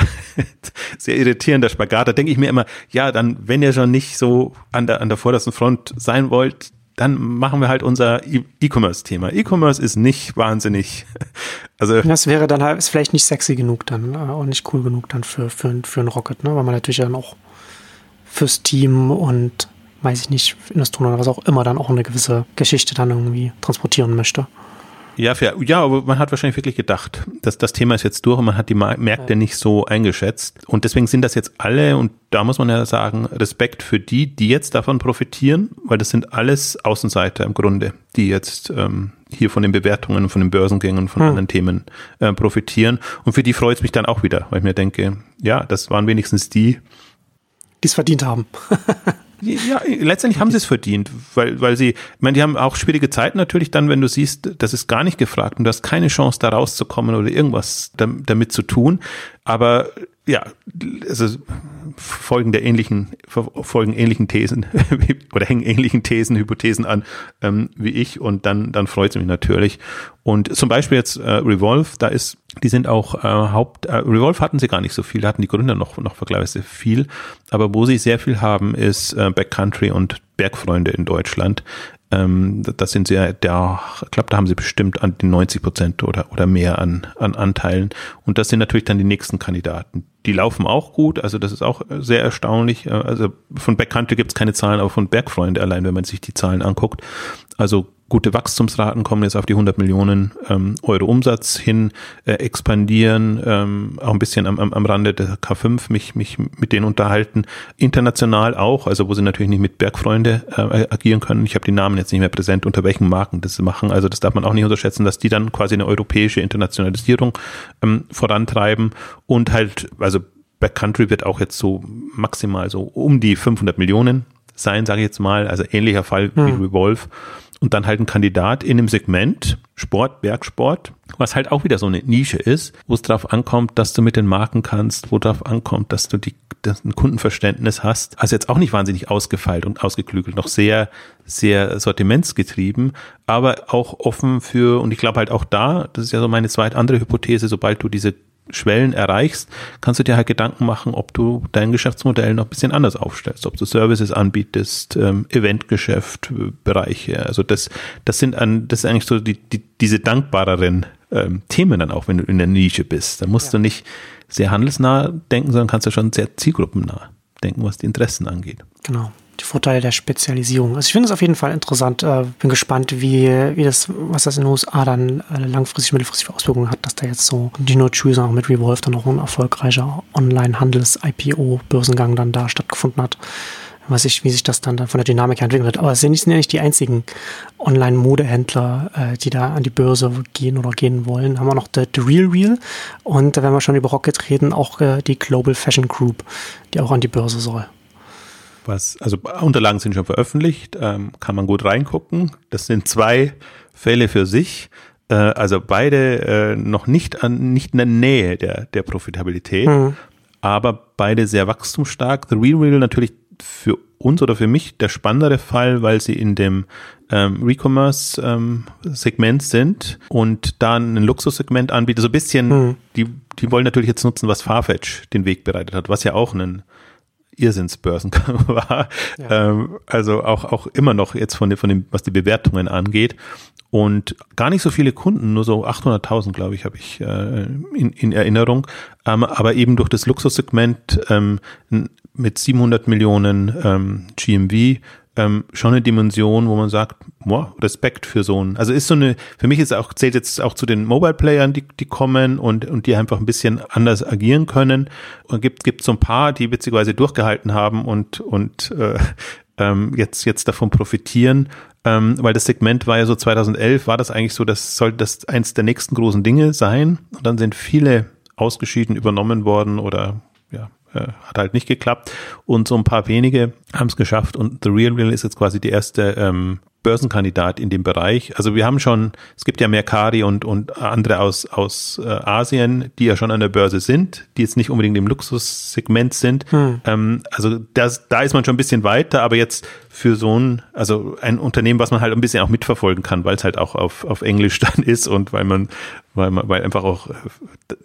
sehr irritierender Spagat. Da denke ich mir immer, ja, dann, wenn ihr schon nicht so an der, an der vordersten Front sein wollt, dann machen wir halt unser e- E-Commerce-Thema. E-Commerce ist nicht wahnsinnig. Also das wäre dann halt ist vielleicht nicht sexy genug dann, äh, auch nicht cool genug dann für, für, für ein Rocket, ne? Weil man natürlich dann auch fürs Team und weiß ich nicht, Investoren oder was auch immer dann auch eine gewisse Geschichte dann irgendwie transportieren möchte. Ja, fair. ja, aber man hat wahrscheinlich wirklich gedacht, dass das Thema ist jetzt durch und man hat die Märkte nicht so eingeschätzt. Und deswegen sind das jetzt alle, und da muss man ja sagen, Respekt für die, die jetzt davon profitieren, weil das sind alles Außenseiter im Grunde, die jetzt ähm, hier von den Bewertungen, von den Börsengängen, von hm. anderen Themen äh, profitieren. Und für die freut es mich dann auch wieder, weil ich mir denke, ja, das waren wenigstens die, die es verdient haben. Ja, letztendlich haben sie es verdient, weil, weil sie, ich meine, die haben auch schwierige Zeiten natürlich dann, wenn du siehst, das ist gar nicht gefragt und du hast keine Chance, da rauszukommen oder irgendwas damit zu tun. Aber ja, also folgen der ähnlichen, folgen ähnlichen Thesen oder hängen ähnlichen Thesen, Hypothesen an ähm, wie ich und dann, dann freut es mich natürlich. Und zum Beispiel jetzt äh, Revolve, da ist, die sind auch äh, Haupt, äh, Revolve hatten sie gar nicht so viel, da hatten die Gründer noch, noch vergleichsweise viel, aber wo sie sehr viel haben, ist äh, Backcountry und Bergfreunde in Deutschland. Ähm, das sind sehr, der, ich glaube, da haben sie bestimmt an die 90 Prozent oder, oder mehr an, an Anteilen. Und das sind natürlich dann die nächsten Kandidaten. Die laufen auch gut, also das ist auch sehr erstaunlich. Äh, also von Backcountry gibt es keine Zahlen, aber von Bergfreunde allein, wenn man sich die Zahlen anguckt. Also gute Wachstumsraten kommen jetzt auf die 100 Millionen ähm, Euro Umsatz hin, äh, expandieren, ähm, auch ein bisschen am, am, am Rande der K5 mich, mich mit denen unterhalten. International auch, also wo sie natürlich nicht mit Bergfreunde äh, agieren können. Ich habe die Namen jetzt nicht mehr präsent, unter welchen Marken das sie machen. Also das darf man auch nicht unterschätzen, dass die dann quasi eine europäische Internationalisierung ähm, vorantreiben und halt, also Backcountry wird auch jetzt so maximal so um die 500 Millionen sein, sage ich jetzt mal, also ähnlicher Fall hm. wie Revolve und dann halt ein Kandidat in einem Segment, Sport, Bergsport, was halt auch wieder so eine Nische ist, wo es darauf ankommt, dass du mit den Marken kannst, wo darauf ankommt, dass du die, dass ein Kundenverständnis hast. Also jetzt auch nicht wahnsinnig ausgefeilt und ausgeklügelt, noch sehr, sehr sortimentsgetrieben, aber auch offen für, und ich glaube halt auch da, das ist ja so meine zweite andere Hypothese, sobald du diese Schwellen erreichst, kannst du dir halt Gedanken machen, ob du dein Geschäftsmodell noch ein bisschen anders aufstellst, ob du Services anbietest, ähm, Eventgeschäft, äh, Bereiche. Also das, das sind an, das ist eigentlich so die, die, diese dankbareren ähm, Themen dann auch, wenn du in der Nische bist. Da musst ja. du nicht sehr handelsnah denken, sondern kannst du schon sehr zielgruppennah denken, was die Interessen angeht. Genau die Vorteile der Spezialisierung. Also ich finde es auf jeden Fall interessant. Äh, bin gespannt, wie, wie das, was das in den USA dann äh, langfristig, mittelfristig für Auswirkungen hat, dass da jetzt so die No Choose auch mit Revolve dann auch ein erfolgreicher Online-Handels-IPO-Börsengang dann da stattgefunden hat. was ich, wie sich das dann, dann von der Dynamik entwickelt wird. Aber es sind nicht, sind ja nicht die einzigen Online-Modehändler, äh, die da an die Börse gehen oder gehen wollen. Haben wir noch The, The Real Real und da werden wir schon über Rocket reden, auch äh, die Global Fashion Group, die auch an die Börse soll. Was, also Unterlagen sind schon veröffentlicht, ähm, kann man gut reingucken. Das sind zwei Fälle für sich. Äh, also beide äh, noch nicht an, nicht in der Nähe der, der Profitabilität, mhm. aber beide sehr wachstumsstark. The Real Real natürlich für uns oder für mich der spannendere Fall, weil sie in dem ähm, Recommerce-Segment ähm, sind und dann ein Luxussegment anbieten. So ein bisschen, mhm. die, die wollen natürlich jetzt nutzen, was Farfetch den Weg bereitet hat, was ja auch ein Irrsinnsbörsengang war. Ja. Ähm, also auch, auch immer noch jetzt von, dem, von dem, was die Bewertungen angeht. Und gar nicht so viele Kunden, nur so 800.000, glaube ich, habe ich äh, in, in Erinnerung. Ähm, aber eben durch das Luxussegment ähm, mit 700 Millionen ähm, GMV ähm, schon eine Dimension, wo man sagt, boah, Respekt für so ein, also ist so eine, für mich ist auch, zählt jetzt auch zu den Mobile-Playern, die, die kommen und, und die einfach ein bisschen anders agieren können. Und gibt, gibt so ein paar, die witzigerweise durchgehalten haben und, und äh, ähm, jetzt, jetzt davon profitieren. Ähm, weil das Segment war ja so 2011, war das eigentlich so, das sollte das eins der nächsten großen Dinge sein. Und dann sind viele ausgeschieden, übernommen worden oder äh, hat halt nicht geklappt. Und so ein paar wenige haben es geschafft. Und The Real Real ist jetzt quasi die erste ähm, Börsenkandidat in dem Bereich. Also wir haben schon, es gibt ja Mercari und, und andere aus, aus äh, Asien, die ja schon an der Börse sind, die jetzt nicht unbedingt im Luxussegment sind. Hm. Ähm, also das, da ist man schon ein bisschen weiter, aber jetzt für so ein, also ein Unternehmen, was man halt ein bisschen auch mitverfolgen kann, weil es halt auch auf, auf Englisch dann ist und weil man, weil man, weil einfach auch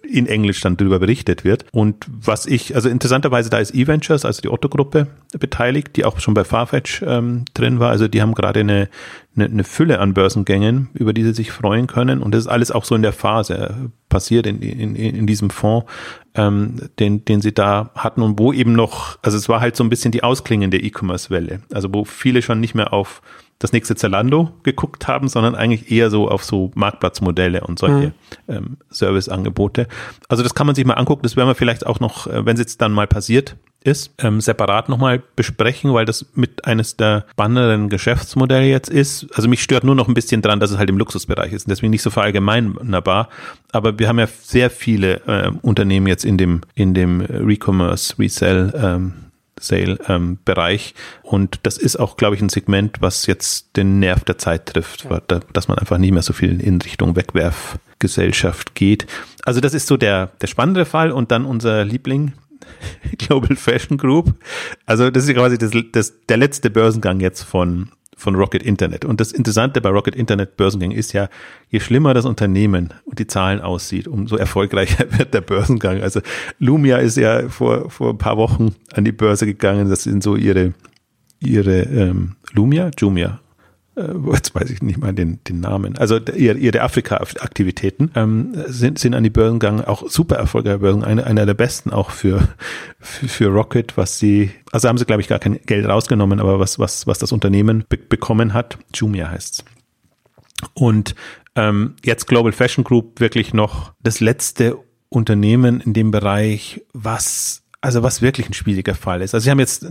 in Englisch dann darüber berichtet wird. Und was ich, also interessanterweise, da ist E-Ventures, also die Otto-Gruppe beteiligt, die auch schon bei Farfetch ähm, drin war. Also die haben gerade eine, eine, eine Fülle an Börsengängen, über die sie sich freuen können. Und das ist alles auch so in der Phase passiert in, in, in diesem Fonds, ähm, den, den sie da hatten und wo eben noch, also es war halt so ein bisschen die ausklingende E-Commerce-Welle. Also wo viele schon nicht mehr auf das nächste Zalando geguckt haben, sondern eigentlich eher so auf so Marktplatzmodelle und solche mhm. ähm, Serviceangebote. Also das kann man sich mal angucken. Das werden wir vielleicht auch noch, äh, wenn es jetzt dann mal passiert, ist, ähm, separat nochmal besprechen, weil das mit eines der spannenderen Geschäftsmodelle jetzt ist. Also mich stört nur noch ein bisschen dran, dass es halt im Luxusbereich ist und deswegen nicht so verallgemeinerbar. Aber wir haben ja sehr viele äh, Unternehmen jetzt in dem, in dem Recommerce, Resell, ähm, Sale ähm, Bereich. Und das ist auch, glaube ich, ein Segment, was jetzt den Nerv der Zeit trifft, ja. dass man einfach nicht mehr so viel in Richtung Wegwerfgesellschaft geht. Also das ist so der, der spannende Fall und dann unser Liebling, Global Fashion Group. Also das ist quasi das, das, der letzte Börsengang jetzt von, von Rocket Internet. Und das Interessante bei Rocket Internet Börsengängen ist ja, je schlimmer das Unternehmen und die Zahlen aussieht, umso erfolgreicher wird der Börsengang. Also Lumia ist ja vor, vor ein paar Wochen an die Börse gegangen. Das sind so ihre, ihre ähm, Lumia, Jumia, jetzt weiß ich nicht mal den, den Namen, also ihre, Afrika-Aktivitäten ähm, sind, sind an die Börsen gegangen, auch super erfolgreiche Börsen, eine, einer der besten auch für, für, für Rocket, was sie, also haben sie glaube ich gar kein Geld rausgenommen, aber was, was, was das Unternehmen be bekommen hat, Jumia heißt's. Und ähm, jetzt Global Fashion Group wirklich noch das letzte Unternehmen in dem Bereich, was also was wirklich ein schwieriger Fall ist. Also sie haben jetzt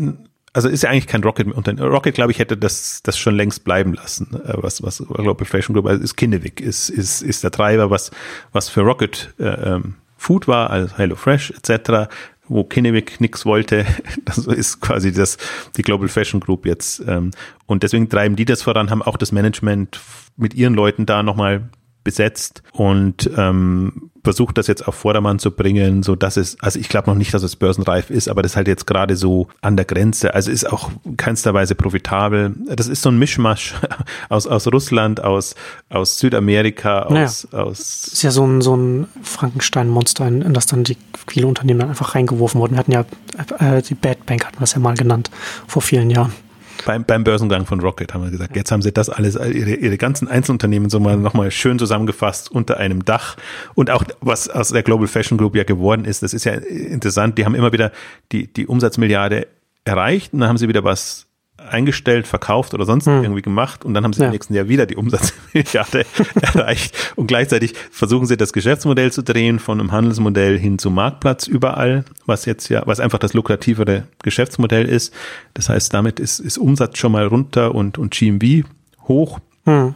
also ist ja eigentlich kein Rocket mehr. Rocket, glaube ich, hätte das, das schon längst bleiben lassen. Äh, was, was Global Fashion Group, also ist Kinnevik, ist, ist, ist der Treiber, was, was für Rocket äh, ähm, Food war, also HelloFresh etc., wo Kinnevik nichts wollte. Das ist quasi das, die Global Fashion Group jetzt. Ähm, und deswegen treiben die das voran, haben auch das Management mit ihren Leuten da nochmal besetzt und ähm, versucht das jetzt auf Vordermann zu bringen, so dass es, also ich glaube noch nicht, dass es börsenreif ist, aber das ist halt jetzt gerade so an der Grenze. Also ist auch keinster Weise profitabel. Das ist so ein Mischmasch aus, aus Russland, aus, aus Südamerika, aus, naja. aus. Ist ja so ein, so ein Frankenstein-Monster, in, in, das dann die viele Unternehmen dann einfach reingeworfen wurden. Wir hatten ja, äh, die Bad Bank hatten wir es ja mal genannt, vor vielen Jahren beim, beim Börsengang von Rocket haben wir gesagt, jetzt haben sie das alles, ihre, ihre ganzen Einzelunternehmen so mal nochmal schön zusammengefasst unter einem Dach. Und auch was aus der Global Fashion Group ja geworden ist, das ist ja interessant, die haben immer wieder die, die Umsatzmilliarde erreicht und dann haben sie wieder was eingestellt, verkauft oder sonst hm. irgendwie gemacht und dann haben sie ja. im nächsten Jahr wieder die Umsatzmilliarde erreicht und gleichzeitig versuchen sie das Geschäftsmodell zu drehen von einem Handelsmodell hin zum Marktplatz überall, was jetzt ja, was einfach das lukrativere Geschäftsmodell ist. Das heißt, damit ist, ist Umsatz schon mal runter und, und GMV hoch. Hm.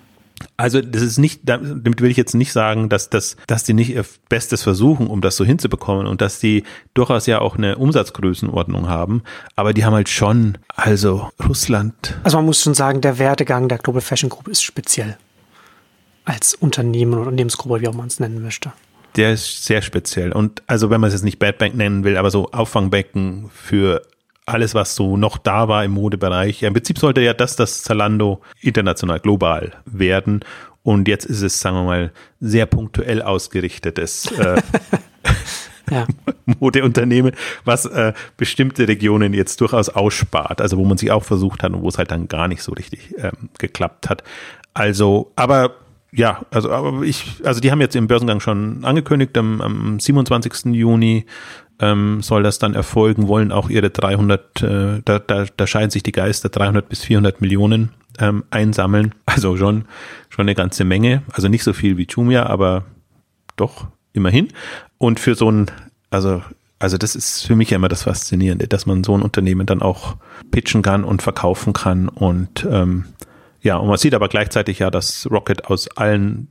Also das ist nicht, damit will ich jetzt nicht sagen, dass, dass, dass die nicht ihr Bestes versuchen, um das so hinzubekommen und dass die durchaus ja auch eine Umsatzgrößenordnung haben, aber die haben halt schon, also Russland. Also man muss schon sagen, der Werdegang der Global Fashion Group ist speziell. Als Unternehmen oder Unternehmensgruppe, wie auch man es nennen möchte. Der ist sehr speziell. Und also wenn man es jetzt nicht Bad Bank nennen will, aber so Auffangbecken für alles, was so noch da war im Modebereich. Im Prinzip sollte ja das das Zalando international global werden. Und jetzt ist es, sagen wir mal, sehr punktuell ausgerichtetes äh, ja. Modeunternehmen, was äh, bestimmte Regionen jetzt durchaus ausspart. Also wo man sich auch versucht hat und wo es halt dann gar nicht so richtig ähm, geklappt hat. Also, aber ja, also aber ich, also die haben jetzt im Börsengang schon angekündigt, am, am 27. Juni ähm, soll das dann erfolgen, wollen auch ihre 300, äh, da, da, da scheiden sich die Geister, 300 bis 400 Millionen ähm, einsammeln. Also schon, schon eine ganze Menge. Also nicht so viel wie Jumia, aber doch immerhin. Und für so ein, also also das ist für mich ja immer das Faszinierende, dass man so ein Unternehmen dann auch pitchen kann und verkaufen kann. Und ähm, ja, und man sieht aber gleichzeitig ja, dass Rocket aus allen,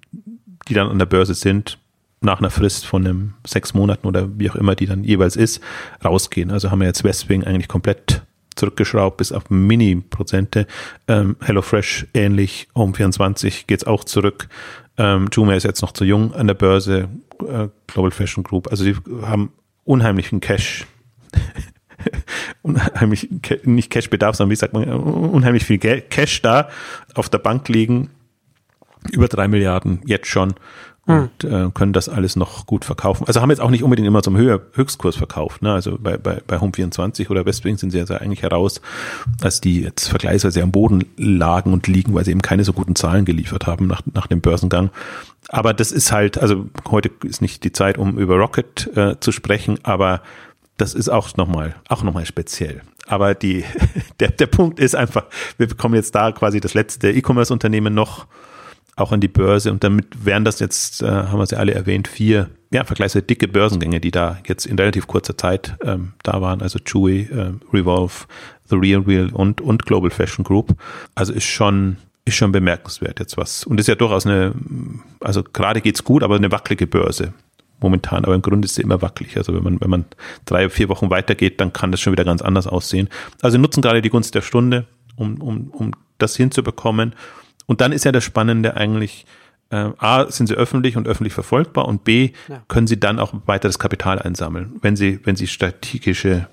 die dann an der Börse sind, nach einer Frist von einem sechs Monaten oder wie auch immer die dann jeweils ist, rausgehen. Also haben wir jetzt Westwing eigentlich komplett zurückgeschraubt bis auf Mini-Prozente. Ähm, HelloFresh ähnlich, Home24 geht's auch zurück. Ähm, Juma ist jetzt noch zu jung an der Börse, äh, Global Fashion Group. Also die haben unheimlichen Cash. unheimlich, nicht Cash-Bedarf, sondern wie sagt man, unheimlich viel Cash da auf der Bank liegen. Über drei Milliarden jetzt schon und äh, können das alles noch gut verkaufen. Also haben jetzt auch nicht unbedingt immer zum Höher Höchstkurs verkauft. Ne? Also bei, bei, bei Home24 oder Westwing sind sie ja eigentlich heraus, als die jetzt vergleichsweise am Boden lagen und liegen, weil sie eben keine so guten Zahlen geliefert haben nach, nach dem Börsengang. Aber das ist halt, also heute ist nicht die Zeit, um über Rocket äh, zu sprechen, aber das ist auch nochmal, auch nochmal speziell. Aber die, der, der Punkt ist einfach, wir bekommen jetzt da quasi das letzte E-Commerce-Unternehmen noch auch an die Börse. Und damit wären das jetzt, äh, haben wir sie alle erwähnt, vier ja, vergleichsweise dicke Börsengänge, die da jetzt in relativ kurzer Zeit ähm, da waren. Also Chewy, äh, Revolve, The Real Real und, und Global Fashion Group. Also ist schon, ist schon bemerkenswert jetzt was. Und ist ja durchaus eine, also gerade geht's gut, aber eine wackelige Börse momentan. Aber im Grunde ist sie immer wackelig. Also wenn man, wenn man drei, vier Wochen weitergeht, dann kann das schon wieder ganz anders aussehen. Also nutzen gerade die Gunst der Stunde, um, um, um das hinzubekommen. Und dann ist ja das Spannende eigentlich, äh, A, sind sie öffentlich und öffentlich verfolgbar und B, ja. können sie dann auch weiteres Kapital einsammeln, wenn sie, wenn sie strategische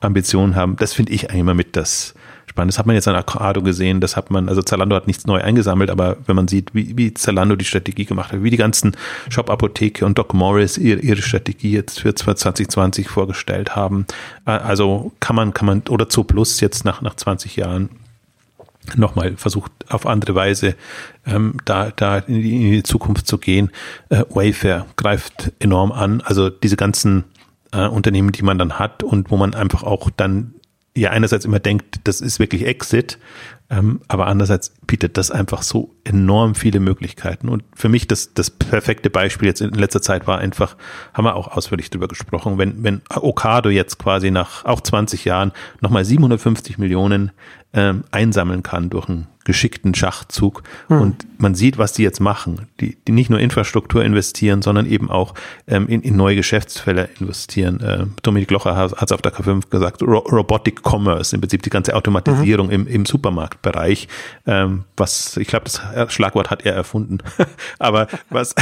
Ambitionen haben. Das finde ich eigentlich immer mit das Spannende. Das hat man jetzt an Accordo gesehen, das hat man, also Zalando hat nichts neu eingesammelt, aber wenn man sieht, wie, wie Zalando die Strategie gemacht hat, wie die ganzen Shop-Apotheke und Doc Morris ihre, ihre Strategie jetzt für 2020 vorgestellt haben, äh, also kann man, kann man, oder Zo Plus jetzt nach, nach 20 Jahren, nochmal versucht auf andere Weise ähm, da, da in die, in die Zukunft zu gehen. Äh, Wayfair greift enorm an. Also diese ganzen äh, Unternehmen, die man dann hat und wo man einfach auch dann ja einerseits immer denkt, das ist wirklich Exit, ähm, aber andererseits bietet das einfach so enorm viele Möglichkeiten. Und für mich das, das perfekte Beispiel jetzt in letzter Zeit war einfach, haben wir auch ausführlich drüber gesprochen, wenn, wenn Okado jetzt quasi nach auch 20 Jahren nochmal 750 Millionen ähm, einsammeln kann durch einen geschickten Schachzug. Mhm. Und man sieht, was die jetzt machen. Die, die nicht nur Infrastruktur investieren, sondern eben auch ähm, in, in neue Geschäftsfälle investieren. Äh, Dominik Locher hat es auf der K5 gesagt, Ro Robotic Commerce, im Prinzip die ganze Automatisierung mhm. im, im Supermarktbereich, ähm, was, ich glaube, das Schlagwort hat er erfunden. Aber was,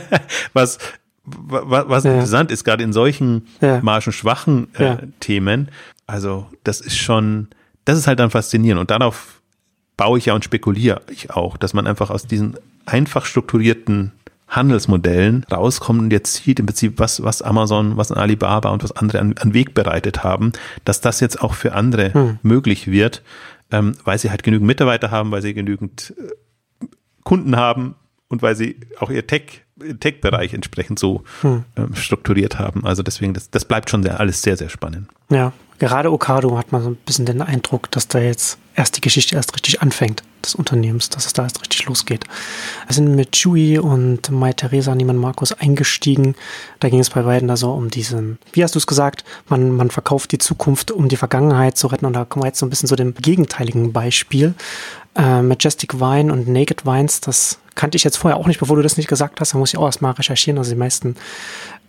was was, was ja. interessant ist, gerade in solchen ja. margenschwachen äh, ja. Themen, also das ist schon, das ist halt dann faszinierend und darauf baue ich ja und spekuliere ich auch, dass man einfach aus diesen einfach strukturierten Handelsmodellen rauskommt und jetzt sieht im Prinzip, was, was Amazon, was Alibaba und was andere an, an Weg bereitet haben, dass das jetzt auch für andere hm. möglich wird, ähm, weil sie halt genügend Mitarbeiter haben, weil sie genügend äh, Kunden haben und weil sie auch ihr Tech Tech-Bereich entsprechend so hm. ähm, strukturiert haben. Also deswegen, das, das bleibt schon sehr, alles sehr, sehr spannend. Ja, gerade Okado hat man so ein bisschen den Eindruck, dass da jetzt erst die Geschichte erst richtig anfängt des Unternehmens, dass es da erst richtig losgeht. Wir sind mit Chewy und Mai Theresa Niemann Markus eingestiegen. Da ging es bei beiden da so um diesen, wie hast du es gesagt, man, man verkauft die Zukunft, um die Vergangenheit zu retten. Und da kommen wir jetzt so ein bisschen zu dem gegenteiligen Beispiel. Äh, Majestic Wine und Naked Wines, das kannte ich jetzt vorher auch nicht, bevor du das nicht gesagt hast. Da muss ich auch erstmal recherchieren. Also die meisten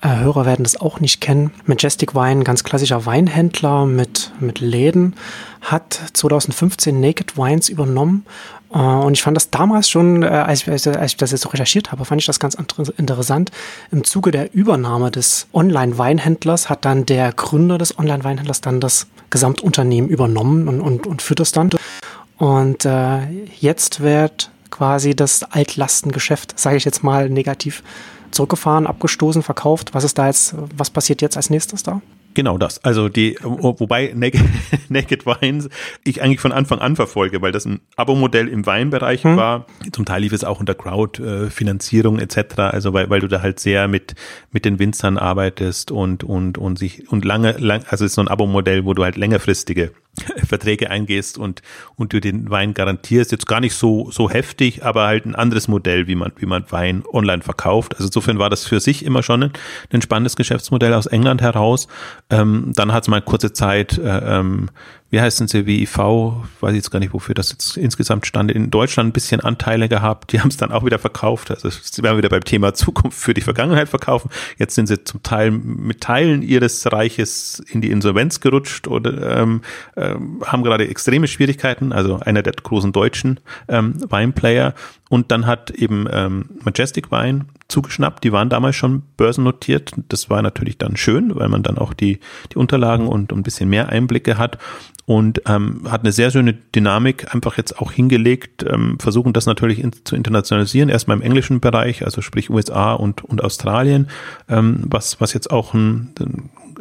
Hörer werden das auch nicht kennen. Majestic Wine, ganz klassischer Weinhändler mit, mit Läden, hat 2015 Naked Wines übernommen. Äh, und ich fand das damals schon, äh, als, ich, als ich das jetzt so recherchiert habe, fand ich das ganz interessant. Im Zuge der Übernahme des Online-Weinhändlers hat dann der Gründer des Online-Weinhändlers dann das Gesamtunternehmen übernommen und, und, und führt das dann. Und äh, jetzt wird quasi das Altlastengeschäft, sage ich jetzt mal negativ, zurückgefahren, abgestoßen, verkauft. Was ist da jetzt, was passiert jetzt als nächstes da? Genau das. Also die, wobei Naked, Naked Wines ich eigentlich von Anfang an verfolge, weil das ein Abo-Modell im Weinbereich hm. war. Zum Teil lief es auch unter Crowd-Finanzierung etc. Also weil, weil du da halt sehr mit mit den Winzern arbeitest und und und sich und lange, lang, also es ist so ein Abo-Modell, wo du halt längerfristige Verträge eingehst und, und du den Wein garantierst. Jetzt gar nicht so, so heftig, aber halt ein anderes Modell, wie man, wie man Wein online verkauft. Also insofern war das für sich immer schon ein, ein spannendes Geschäftsmodell aus England heraus. Ähm, dann hat es mal kurze Zeit äh, ähm, wie heißen sie, WIV, weiß ich jetzt gar nicht, wofür das jetzt insgesamt stand, in Deutschland ein bisschen Anteile gehabt, die haben es dann auch wieder verkauft, also sie werden wieder beim Thema Zukunft für die Vergangenheit verkaufen, jetzt sind sie zum Teil mit Teilen ihres Reiches in die Insolvenz gerutscht oder ähm, ähm, haben gerade extreme Schwierigkeiten, also einer der großen deutschen ähm, Weinplayer. Und dann hat eben ähm, Majestic Wine zugeschnappt. Die waren damals schon börsennotiert. Das war natürlich dann schön, weil man dann auch die, die Unterlagen und ein bisschen mehr Einblicke hat und ähm, hat eine sehr schöne Dynamik einfach jetzt auch hingelegt, ähm, versuchen das natürlich in, zu internationalisieren, erstmal im englischen Bereich, also sprich USA und, und Australien, ähm, was, was jetzt auch ein,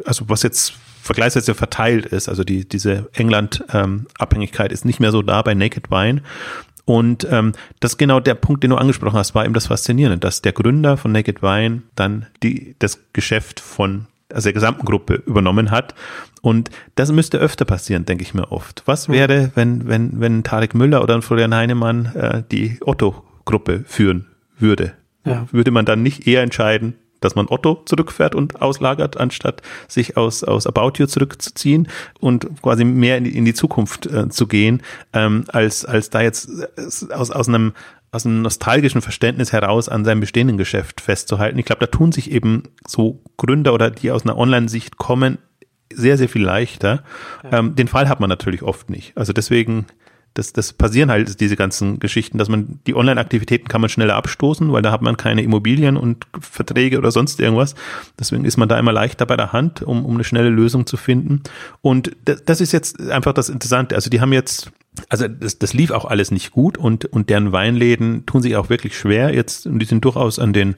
also was jetzt vergleichsweise verteilt ist, also die, diese England-Abhängigkeit ähm, ist nicht mehr so da bei Naked Wine und ähm, das ist genau der Punkt, den du angesprochen hast, war eben das Faszinierende, dass der Gründer von Naked Wine dann die, das Geschäft von also der gesamten Gruppe übernommen hat. Und das müsste öfter passieren, denke ich mir oft. Was wäre, wenn, wenn, wenn Tarek Müller oder Florian Heinemann äh, die Otto-Gruppe führen würde? Ja. Würde man dann nicht eher entscheiden, dass man Otto zurückfährt und auslagert, anstatt sich aus, aus About You zurückzuziehen und quasi mehr in die, in die Zukunft äh, zu gehen, ähm, als, als da jetzt äh, aus, aus einem aus einem nostalgischen Verständnis heraus an seinem bestehenden Geschäft festzuhalten. Ich glaube, da tun sich eben so Gründer oder die aus einer Online-Sicht kommen, sehr, sehr viel leichter. Ja. Ähm, den Fall hat man natürlich oft nicht. Also deswegen das, das passieren halt diese ganzen Geschichten, dass man die Online-Aktivitäten kann man schneller abstoßen, weil da hat man keine Immobilien und Verträge oder sonst irgendwas. Deswegen ist man da immer leichter bei der Hand, um, um eine schnelle Lösung zu finden. Und das, das ist jetzt einfach das Interessante. Also die haben jetzt also das, das lief auch alles nicht gut und, und deren Weinläden tun sich auch wirklich schwer jetzt und die sind durchaus an den,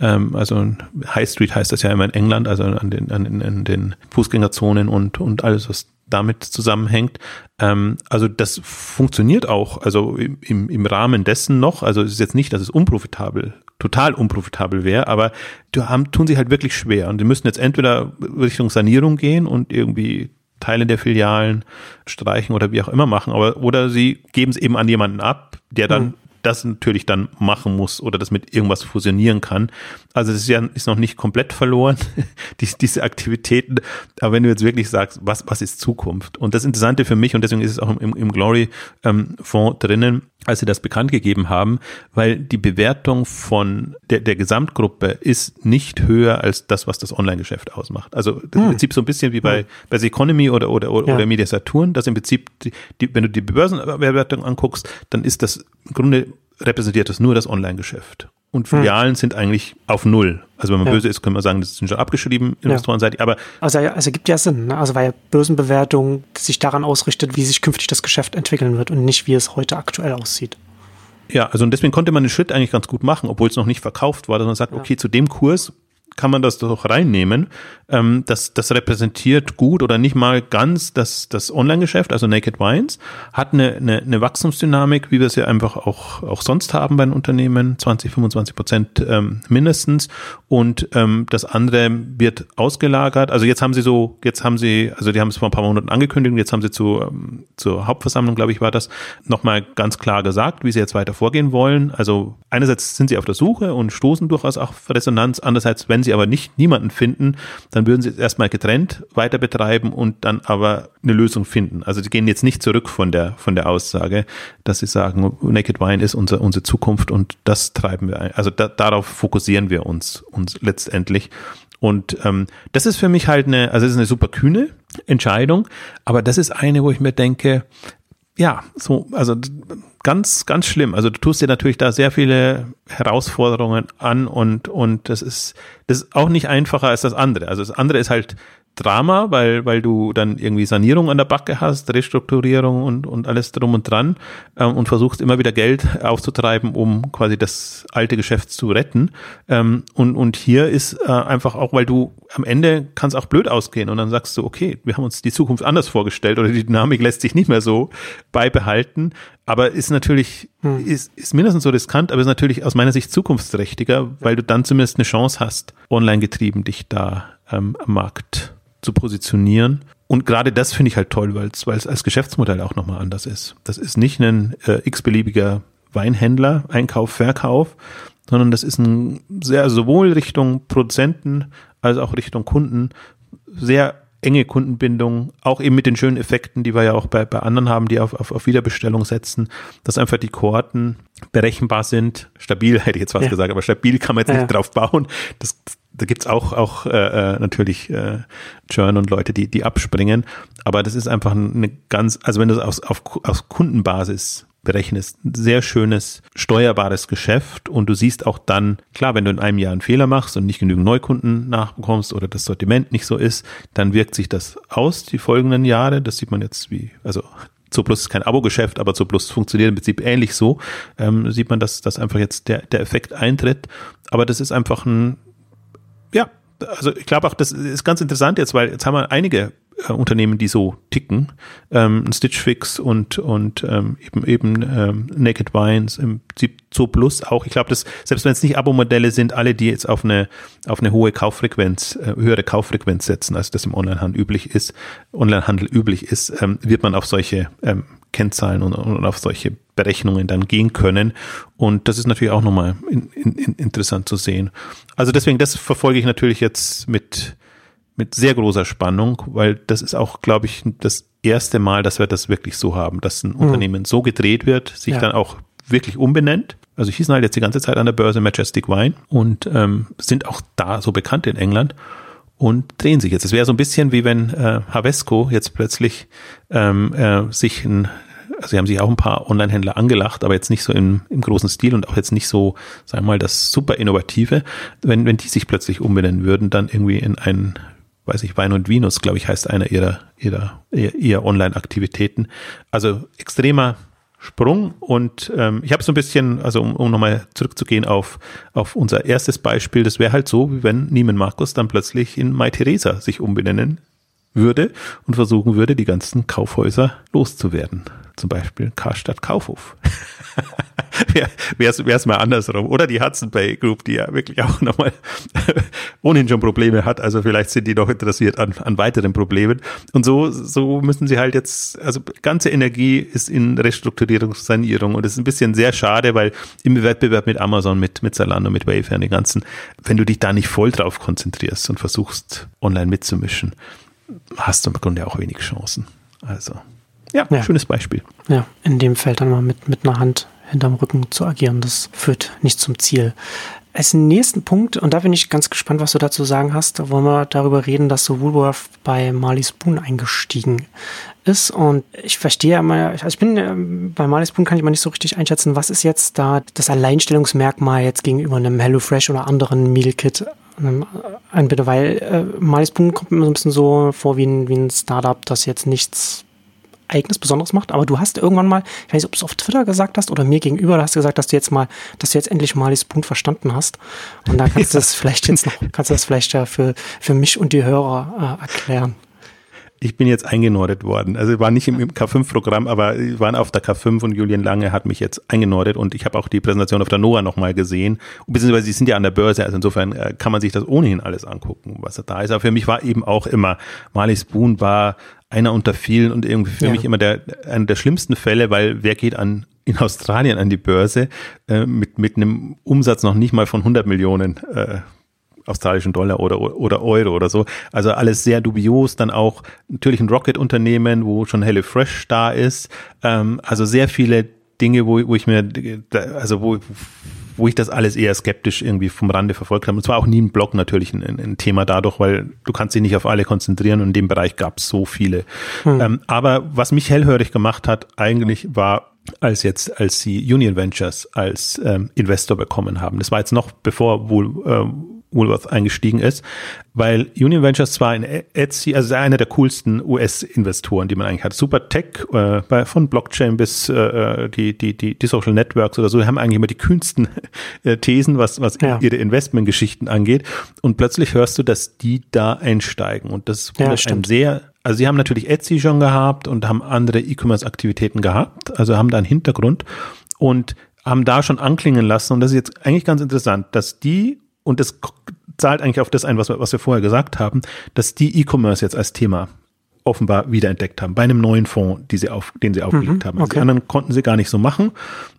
ähm, also High Street heißt das ja immer in England, also an den, an den, an den Fußgängerzonen und, und alles, was damit zusammenhängt. Ähm, also das funktioniert auch, also im, im Rahmen dessen noch. Also es ist jetzt nicht, dass es unprofitabel, total unprofitabel wäre, aber die haben, tun sich halt wirklich schwer und die müssen jetzt entweder Richtung Sanierung gehen und irgendwie Teile der Filialen streichen oder wie auch immer machen, aber oder sie geben es eben an jemanden ab, der dann mhm das natürlich dann machen muss oder das mit irgendwas fusionieren kann. Also das ist ja ist noch nicht komplett verloren, diese, diese Aktivitäten. Aber wenn du jetzt wirklich sagst, was, was ist Zukunft? Und das Interessante für mich, und deswegen ist es auch im, im Glory-Fonds ähm, drinnen, als sie das bekannt gegeben haben, weil die Bewertung von der, der Gesamtgruppe ist nicht höher als das, was das Online-Geschäft ausmacht. Also hm. im Prinzip so ein bisschen wie bei, hm. bei The Economy oder, oder, oder, ja. oder Media Saturn, dass im Prinzip, die, die, wenn du die Börsenbewertung anguckst, dann ist das im Grunde repräsentiert das nur das Online-Geschäft. Und. Filialen hm. sind eigentlich auf Null. Also wenn man ja. böse ist, können wir sagen, das sind schon abgeschrieben, investorenseitig. Aber also, also gibt ja Sinn, ne? also weil Börsenbewertung sich daran ausrichtet, wie sich künftig das Geschäft entwickeln wird und nicht, wie es heute aktuell aussieht. Ja, also und deswegen konnte man den Schritt eigentlich ganz gut machen, obwohl es noch nicht verkauft war, dass man sagt, ja. okay, zu dem Kurs kann man das doch reinnehmen. Ähm, das, das repräsentiert gut oder nicht mal ganz das, das Online-Geschäft, also Naked Wines, hat eine, eine, eine Wachstumsdynamik, wie wir es ja einfach auch, auch sonst haben bei den Unternehmen, 20, 25 Prozent ähm, mindestens. Und ähm, das andere wird ausgelagert. Also jetzt haben sie so, jetzt haben sie, also die haben es vor ein paar Monaten angekündigt, jetzt haben sie zu, ähm, zur Hauptversammlung, glaube ich, war das, nochmal ganz klar gesagt, wie sie jetzt weiter vorgehen wollen. Also einerseits sind sie auf der Suche und stoßen durchaus auch Resonanz. Andererseits, wenn sie aber nicht niemanden finden, dann würden sie es erstmal getrennt weiter betreiben und dann aber eine Lösung finden. Also die gehen jetzt nicht zurück von der, von der Aussage, dass sie sagen, Naked Wine ist unser, unsere Zukunft und das treiben wir ein. Also da, darauf fokussieren wir uns, uns letztendlich. Und ähm, das ist für mich halt eine, also es ist eine super kühne Entscheidung, aber das ist eine, wo ich mir denke, ja, so, also ganz, ganz schlimm. Also du tust dir natürlich da sehr viele Herausforderungen an und, und das ist, das ist auch nicht einfacher als das andere. Also das andere ist halt Drama, weil, weil du dann irgendwie Sanierung an der Backe hast, Restrukturierung und, und alles drum und dran ähm, und versuchst immer wieder Geld aufzutreiben, um quasi das alte Geschäft zu retten. Ähm, und, und hier ist äh, einfach auch, weil du am Ende kann es auch blöd ausgehen und dann sagst du, okay, wir haben uns die Zukunft anders vorgestellt oder die Dynamik lässt sich nicht mehr so beibehalten. Aber ist natürlich, hm. ist, ist mindestens so riskant, aber ist natürlich aus meiner Sicht zukunftsträchtiger, weil du dann zumindest eine Chance hast, online getrieben dich da ähm, am Markt zu positionieren. Und gerade das finde ich halt toll, weil es als Geschäftsmodell auch nochmal anders ist. Das ist nicht ein äh, x-beliebiger Weinhändler, Einkauf, Verkauf, sondern das ist ein sehr sowohl Richtung Produzenten als auch Richtung Kunden sehr enge Kundenbindung, auch eben mit den schönen Effekten, die wir ja auch bei, bei anderen haben, die auf, auf, auf Wiederbestellung setzen, dass einfach die Kohorten berechenbar sind. Stabil hätte ich jetzt was ja. gesagt, aber stabil kann man jetzt ja. nicht drauf bauen. Das da gibt's auch, auch äh, äh, natürlich äh, Churn und Leute, die, die abspringen. Aber das ist einfach eine ganz, also wenn du es aus, auf, auf Kundenbasis berechnest, sehr schönes, steuerbares Geschäft und du siehst auch dann, klar, wenn du in einem Jahr einen Fehler machst und nicht genügend Neukunden nachbekommst oder das Sortiment nicht so ist, dann wirkt sich das aus die folgenden Jahre. Das sieht man jetzt wie, also Zooplus ist kein Abo-Geschäft, aber Zooplus funktioniert im Prinzip ähnlich so. Ähm, sieht man, dass, dass einfach jetzt der, der Effekt eintritt. Aber das ist einfach ein ja, also ich glaube auch, das ist ganz interessant jetzt, weil jetzt haben wir einige äh, Unternehmen, die so ticken, ähm, Stitch Fix und und ähm, eben eben ähm, Naked Wines im Prinzip Zo Plus auch. Ich glaube, dass selbst wenn es nicht Abo-Modelle sind, alle, die jetzt auf eine auf eine hohe Kauffrequenz, äh, höhere Kauffrequenz setzen, als das im Onlinehandel üblich ist, Onlinehandel üblich ist, ähm, wird man auf solche ähm, Kennzahlen und, und auf solche Berechnungen dann gehen können. Und das ist natürlich auch nochmal in, in, interessant zu sehen. Also deswegen, das verfolge ich natürlich jetzt mit, mit sehr großer Spannung, weil das ist auch, glaube ich, das erste Mal, dass wir das wirklich so haben, dass ein mhm. Unternehmen so gedreht wird, sich ja. dann auch wirklich umbenennt. Also hießen halt jetzt die ganze Zeit an der Börse Majestic Wine und ähm, sind auch da so bekannt in England und drehen sich jetzt. Es wäre so ein bisschen wie wenn äh, Havesco jetzt plötzlich ähm, äh, sich ein also sie haben sich auch ein paar Online-Händler angelacht, aber jetzt nicht so im, im großen Stil und auch jetzt nicht so, sagen wir mal, das super Innovative. Wenn, wenn die sich plötzlich umbenennen würden, dann irgendwie in ein, weiß ich, Wein und Venus, glaube ich, heißt einer ihrer, ihrer, ihrer Online-Aktivitäten. Also extremer Sprung. Und ähm, ich habe so ein bisschen, also um, um nochmal zurückzugehen auf, auf unser erstes Beispiel, das wäre halt so, wie wenn Niemann Markus dann plötzlich in Mai Theresa sich umbenennen würde und versuchen würde, die ganzen Kaufhäuser loszuwerden. Zum Beispiel Karstadt Kaufhof. Wäre es mal andersrum. Oder die Hudson Bay Group, die ja wirklich auch nochmal ohnehin schon Probleme hat. Also vielleicht sind die noch interessiert an, an weiteren Problemen. Und so, so müssen sie halt jetzt, also ganze Energie ist in Restrukturierung, Sanierung. Und es ist ein bisschen sehr schade, weil im Wettbewerb mit Amazon, mit, mit Zalando, mit Wayfair, den ganzen, wenn du dich da nicht voll drauf konzentrierst und versuchst, online mitzumischen, hast du im Grunde auch wenig Chancen. Also, ja, ja, schönes Beispiel. Ja, in dem Feld dann mal mit, mit einer Hand hinterm Rücken zu agieren, das führt nicht zum Ziel. Als nächsten Punkt, und da bin ich ganz gespannt, was du dazu sagen hast, da wollen wir darüber reden, dass so Woolworth bei Marley Spoon eingestiegen ist. Und ich verstehe immer, also ich bin ähm, bei Marley Spoon kann ich mal nicht so richtig einschätzen, was ist jetzt da das Alleinstellungsmerkmal jetzt gegenüber einem HelloFresh oder anderen Meal Kit Anbieter, weil äh, Marley Spoon kommt mir so ein bisschen so vor wie ein, wie ein Startup, das jetzt nichts eigenes, besonderes macht, aber du hast irgendwann mal, ich weiß nicht, ob du es auf Twitter gesagt hast oder mir gegenüber, da hast du gesagt, dass du jetzt mal, dass du jetzt endlich mal die Spoon verstanden hast. Und da kannst du das vielleicht jetzt noch, kannst du das vielleicht ja für, für mich und die Hörer äh, erklären. Ich bin jetzt eingenordet worden. Also ich war nicht im, im K5-Programm, aber wir waren auf der K5 und Julian Lange hat mich jetzt eingenordet und ich habe auch die Präsentation auf der NOAA nochmal gesehen. Beziehungsweise sie sind ja an der Börse, also insofern äh, kann man sich das ohnehin alles angucken, was da ist. Aber für mich war eben auch immer, Marley Spoon war einer unter vielen und irgendwie für ja. mich immer der, einer der schlimmsten Fälle, weil wer geht an in Australien an die Börse äh, mit, mit einem Umsatz noch nicht mal von 100 Millionen äh, australischen Dollar oder, oder Euro oder so. Also alles sehr dubios. Dann auch natürlich ein Rocket-Unternehmen, wo schon HelloFresh da ist. Ähm, also sehr viele Dinge, wo, wo ich mir, also wo, wo ich das alles eher skeptisch irgendwie vom Rande verfolgt habe. Und zwar auch nie im Blog natürlich ein, ein, Thema dadurch, weil du kannst dich nicht auf alle konzentrieren und in dem Bereich gab es so viele. Hm. Ähm, aber was mich hellhörig gemacht hat, eigentlich war als jetzt, als sie Union Ventures als ähm, Investor bekommen haben. Das war jetzt noch bevor wohl ähm, Woolworth eingestiegen ist, weil Union Ventures zwar ein Etsy, also einer der coolsten US-Investoren, die man eigentlich hat. Super Tech, äh, von Blockchain bis äh, die, die, die, die Social Networks oder so, die haben eigentlich immer die kühnsten äh, Thesen, was, was ja. ihre Investmentgeschichten angeht. Und plötzlich hörst du, dass die da einsteigen. Und das ja, ein sehr, also sie haben natürlich Etsy schon gehabt und haben andere E-Commerce-Aktivitäten gehabt, also haben da einen Hintergrund und haben da schon anklingen lassen. Und das ist jetzt eigentlich ganz interessant, dass die und das zahlt eigentlich auf das ein, was, was wir vorher gesagt haben, dass die E-Commerce jetzt als Thema offenbar wiederentdeckt haben, bei einem neuen Fonds, die sie auf, den sie aufgelegt mhm, haben. Also okay. Die anderen konnten sie gar nicht so machen.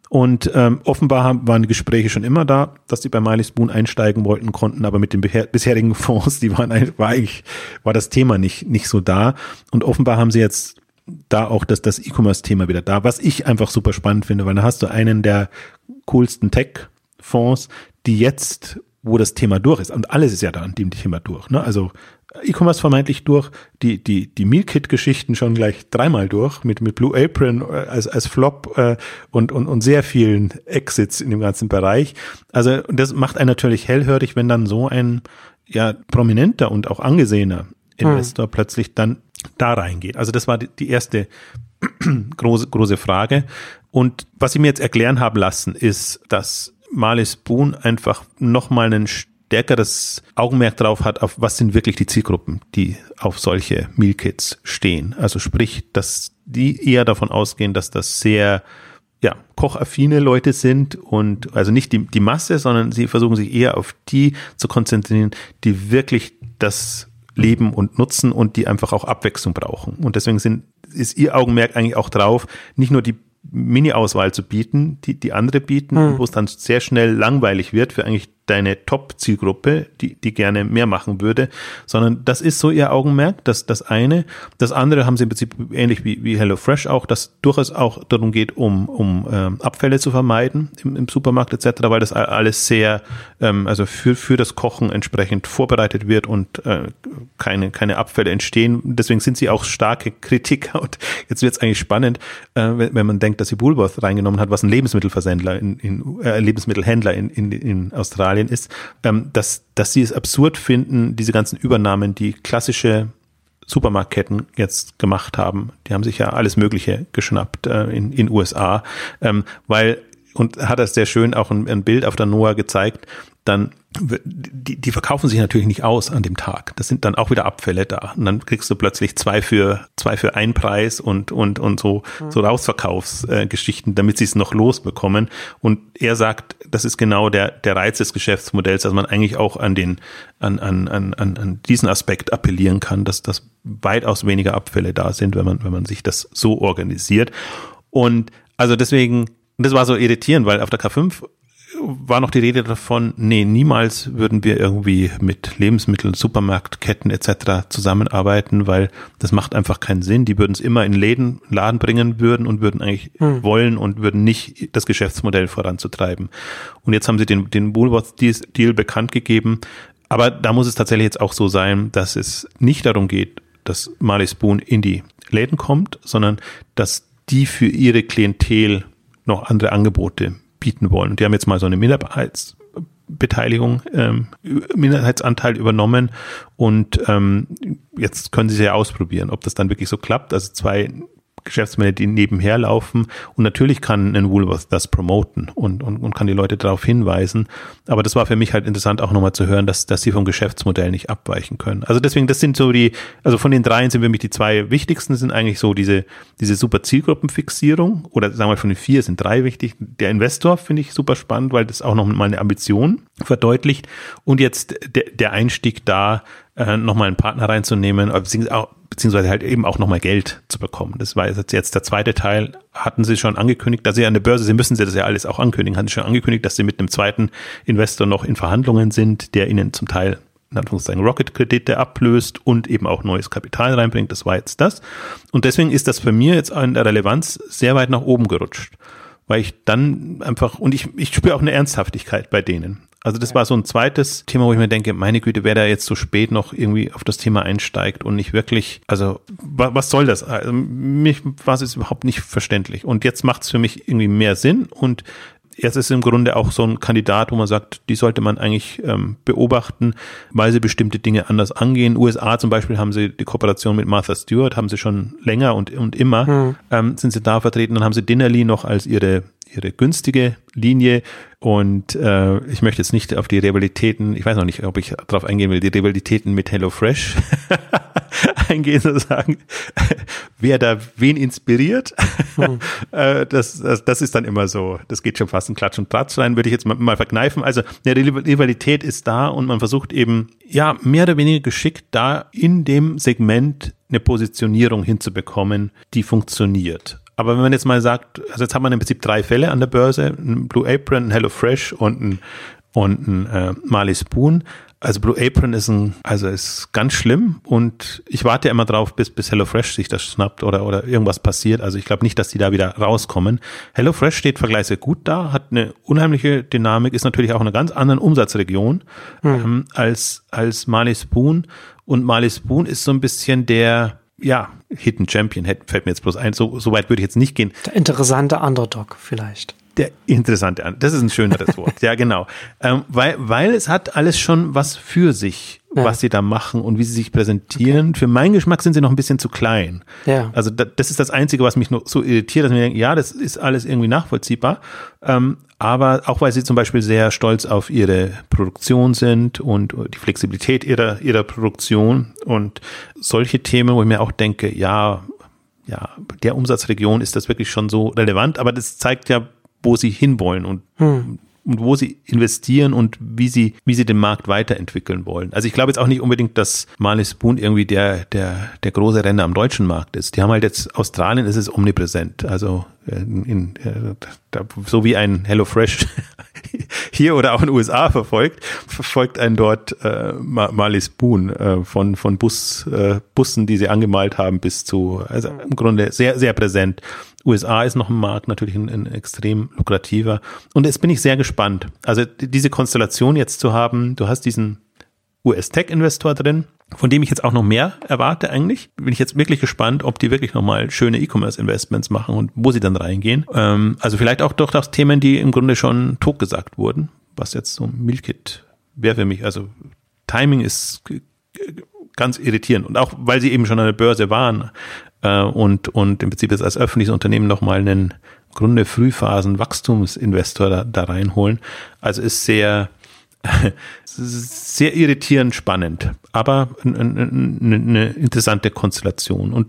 Und ähm, offenbar haben, waren die Gespräche schon immer da, dass sie bei Miley Spoon einsteigen wollten, konnten, aber mit den bisherigen Fonds, die waren war eigentlich, war das Thema nicht, nicht so da. Und offenbar haben sie jetzt da auch das, das E-Commerce-Thema wieder da, was ich einfach super spannend finde, weil da hast du einen der coolsten Tech-Fonds, die jetzt wo das Thema durch ist. Und alles ist ja da an dem Thema durch. Ne? Also E-Commerce vermeintlich durch, die, die, die Meal-Kit-Geschichten schon gleich dreimal durch, mit, mit Blue Apron äh, als, als Flop äh, und, und, und sehr vielen Exits in dem ganzen Bereich. Also das macht einen natürlich hellhörig, wenn dann so ein ja prominenter und auch angesehener Investor hm. plötzlich dann da reingeht. Also das war die, die erste große, große Frage. Und was ich mir jetzt erklären habe lassen, ist, dass Marley Spoon einfach nochmal ein stärkeres Augenmerk drauf hat, auf was sind wirklich die Zielgruppen, die auf solche Meal Kits stehen. Also sprich, dass die eher davon ausgehen, dass das sehr ja, kochaffine Leute sind und also nicht die, die Masse, sondern sie versuchen sich eher auf die zu konzentrieren, die wirklich das leben und nutzen und die einfach auch Abwechslung brauchen. Und deswegen sind, ist ihr Augenmerk eigentlich auch drauf, nicht nur die Mini-Auswahl zu bieten, die, die andere bieten, hm. wo es dann sehr schnell langweilig wird für eigentlich deine Top-Zielgruppe, die, die gerne mehr machen würde, sondern das ist so ihr Augenmerk, das, das eine. Das andere haben sie im Prinzip ähnlich wie, wie HelloFresh auch, dass durchaus auch darum geht, um, um ähm, Abfälle zu vermeiden im, im Supermarkt etc., weil das alles sehr, ähm, also für, für das Kochen entsprechend vorbereitet wird und äh, keine, keine Abfälle entstehen. Deswegen sind sie auch starke Kritiker und jetzt wird es eigentlich spannend, äh, wenn, wenn man denkt, dass sie Woolworth reingenommen hat, was ein Lebensmittelversendler in, in äh, Lebensmittelhändler in, in, in Australien Australien ist, ähm, dass, dass sie es absurd finden, diese ganzen Übernahmen, die klassische Supermarktketten jetzt gemacht haben. Die haben sich ja alles Mögliche geschnappt äh, in in USA, ähm, weil und hat das sehr schön auch ein, ein Bild auf der Noah gezeigt, dann die, die verkaufen sich natürlich nicht aus an dem Tag. Das sind dann auch wieder Abfälle da. Und dann kriegst du plötzlich zwei für zwei für einen Preis und und und so mhm. so Rausverkaufsgeschichten, äh, damit sie es noch losbekommen. Und er sagt, das ist genau der der Reiz des Geschäftsmodells, dass man eigentlich auch an den an an an an diesen Aspekt appellieren kann, dass das weitaus weniger Abfälle da sind, wenn man wenn man sich das so organisiert. Und also deswegen das war so irritierend, weil auf der K5 war noch die Rede davon, nee, niemals würden wir irgendwie mit Lebensmitteln, Supermarktketten etc. zusammenarbeiten, weil das macht einfach keinen Sinn. Die würden es immer in Läden, Laden bringen würden und würden eigentlich hm. wollen und würden nicht das Geschäftsmodell voranzutreiben. Und jetzt haben sie den, den Woolworths-Deal bekannt gegeben. Aber da muss es tatsächlich jetzt auch so sein, dass es nicht darum geht, dass Marley Spoon in die Läden kommt, sondern dass die für ihre Klientel noch andere Angebote bieten wollen. Und die haben jetzt mal so eine Minderheitsbeteiligung, ähm, Minderheitsanteil übernommen und ähm, jetzt können sie es ja ausprobieren, ob das dann wirklich so klappt. Also zwei Geschäftsmodelle, die nebenher laufen. Und natürlich kann ein Woolworth das promoten und, und, und kann die Leute darauf hinweisen. Aber das war für mich halt interessant, auch nochmal zu hören, dass, dass sie vom Geschäftsmodell nicht abweichen können. Also deswegen, das sind so die, also von den dreien sind für mich die zwei wichtigsten, sind eigentlich so diese, diese super Zielgruppenfixierung oder sagen wir von den vier sind drei wichtig. Der Investor finde ich super spannend, weil das auch nochmal eine Ambition verdeutlicht. Und jetzt der, der Einstieg da, äh, nochmal einen Partner reinzunehmen, beziehungsweise, auch, beziehungsweise halt eben auch nochmal Geld zu bekommen. Das war jetzt, der zweite Teil, hatten sie schon angekündigt, dass sie an der Börse, sie müssen sie das ja alles auch ankündigen, hatten sie schon angekündigt, dass sie mit einem zweiten Investor noch in Verhandlungen sind, der ihnen zum Teil in Anführungszeichen Rocket-Kredite ablöst und eben auch neues Kapital reinbringt. Das war jetzt das. Und deswegen ist das für mir jetzt in der Relevanz sehr weit nach oben gerutscht. Weil ich dann einfach, und ich, ich spüre auch eine Ernsthaftigkeit bei denen. Also das war so ein zweites Thema, wo ich mir denke, meine Güte, wer da jetzt so spät noch irgendwie auf das Thema einsteigt und nicht wirklich, also was soll das? Also, mich war es überhaupt nicht verständlich. Und jetzt macht es für mich irgendwie mehr Sinn und jetzt ist im Grunde auch so ein Kandidat, wo man sagt, die sollte man eigentlich ähm, beobachten, weil sie bestimmte Dinge anders angehen. USA zum Beispiel haben sie die Kooperation mit Martha Stewart, haben sie schon länger und, und immer, hm. ähm, sind sie da vertreten. Dann haben sie Dinnerly noch als ihre ihre günstige Linie und äh, ich möchte jetzt nicht auf die Rivalitäten, ich weiß noch nicht, ob ich darauf eingehen will, die Rivalitäten mit HelloFresh eingehen sozusagen, wer da wen inspiriert. Hm. Äh, das, das, das ist dann immer so, das geht schon fast ein Klatsch und Tratsch rein, würde ich jetzt mal, mal verkneifen. Also eine Rivalität ist da und man versucht eben, ja, mehr oder weniger geschickt da in dem Segment eine Positionierung hinzubekommen, die funktioniert. Aber wenn man jetzt mal sagt, also jetzt hat man im Prinzip drei Fälle an der Börse, ein Blue Apron, ein HelloFresh und ein, und ein äh, Marley Spoon. Also Blue Apron ist ein, also ist ganz schlimm und ich warte immer drauf, bis, bis HelloFresh sich das schnappt oder, oder irgendwas passiert. Also ich glaube nicht, dass die da wieder rauskommen. HelloFresh steht vergleichsweise gut da, hat eine unheimliche Dynamik, ist natürlich auch in einer ganz anderen Umsatzregion hm. ähm, als, als Marley Spoon. Und Marley Spoon ist so ein bisschen der, ja, Hidden Champion fällt mir jetzt bloß ein. So, so weit würde ich jetzt nicht gehen. Der interessante Underdog vielleicht. Der interessante, das ist ein schöneres Wort. ja, genau. Ähm, weil, weil es hat alles schon was für sich ja. was sie da machen und wie sie sich präsentieren. Okay. Für meinen Geschmack sind sie noch ein bisschen zu klein. Ja. Also da, das ist das Einzige, was mich noch so irritiert, dass ich mir denke, ja, das ist alles irgendwie nachvollziehbar. Ähm, aber auch weil sie zum Beispiel sehr stolz auf ihre Produktion sind und die Flexibilität ihrer, ihrer Produktion und solche Themen, wo ich mir auch denke, ja, ja, der Umsatzregion ist das wirklich schon so relevant, aber das zeigt ja, wo sie hinwollen und hm und wo sie investieren und wie sie, wie sie den Markt weiterentwickeln wollen. Also ich glaube jetzt auch nicht unbedingt, dass Marley Spoon irgendwie der, der, der große Renner am deutschen Markt ist. Die haben halt jetzt, Australien ist es omnipräsent. Also in, in, so wie ein HelloFresh hier oder auch in den USA verfolgt, verfolgt einen dort äh, Marley Spoon äh, von, von Bus, äh, Bussen, die sie angemalt haben, bis zu, also im Grunde sehr, sehr präsent. USA ist noch ein Markt, natürlich ein, ein extrem lukrativer. Und jetzt bin ich sehr gespannt. Also diese Konstellation jetzt zu haben, du hast diesen US-Tech-Investor drin, von dem ich jetzt auch noch mehr erwarte eigentlich. Bin ich jetzt wirklich gespannt, ob die wirklich nochmal schöne E-Commerce-Investments machen und wo sie dann reingehen. Ähm, also vielleicht auch durch das Themen, die im Grunde schon totgesagt wurden, was jetzt so Milkit wäre für mich. Also Timing ist ganz irritierend und auch weil sie eben schon an der Börse waren äh, und, und im Prinzip jetzt als öffentliches Unternehmen nochmal einen Grunde Frühphasen Wachstumsinvestor da, da reinholen. Also ist sehr, sehr irritierend spannend, aber eine, interessante Konstellation. Und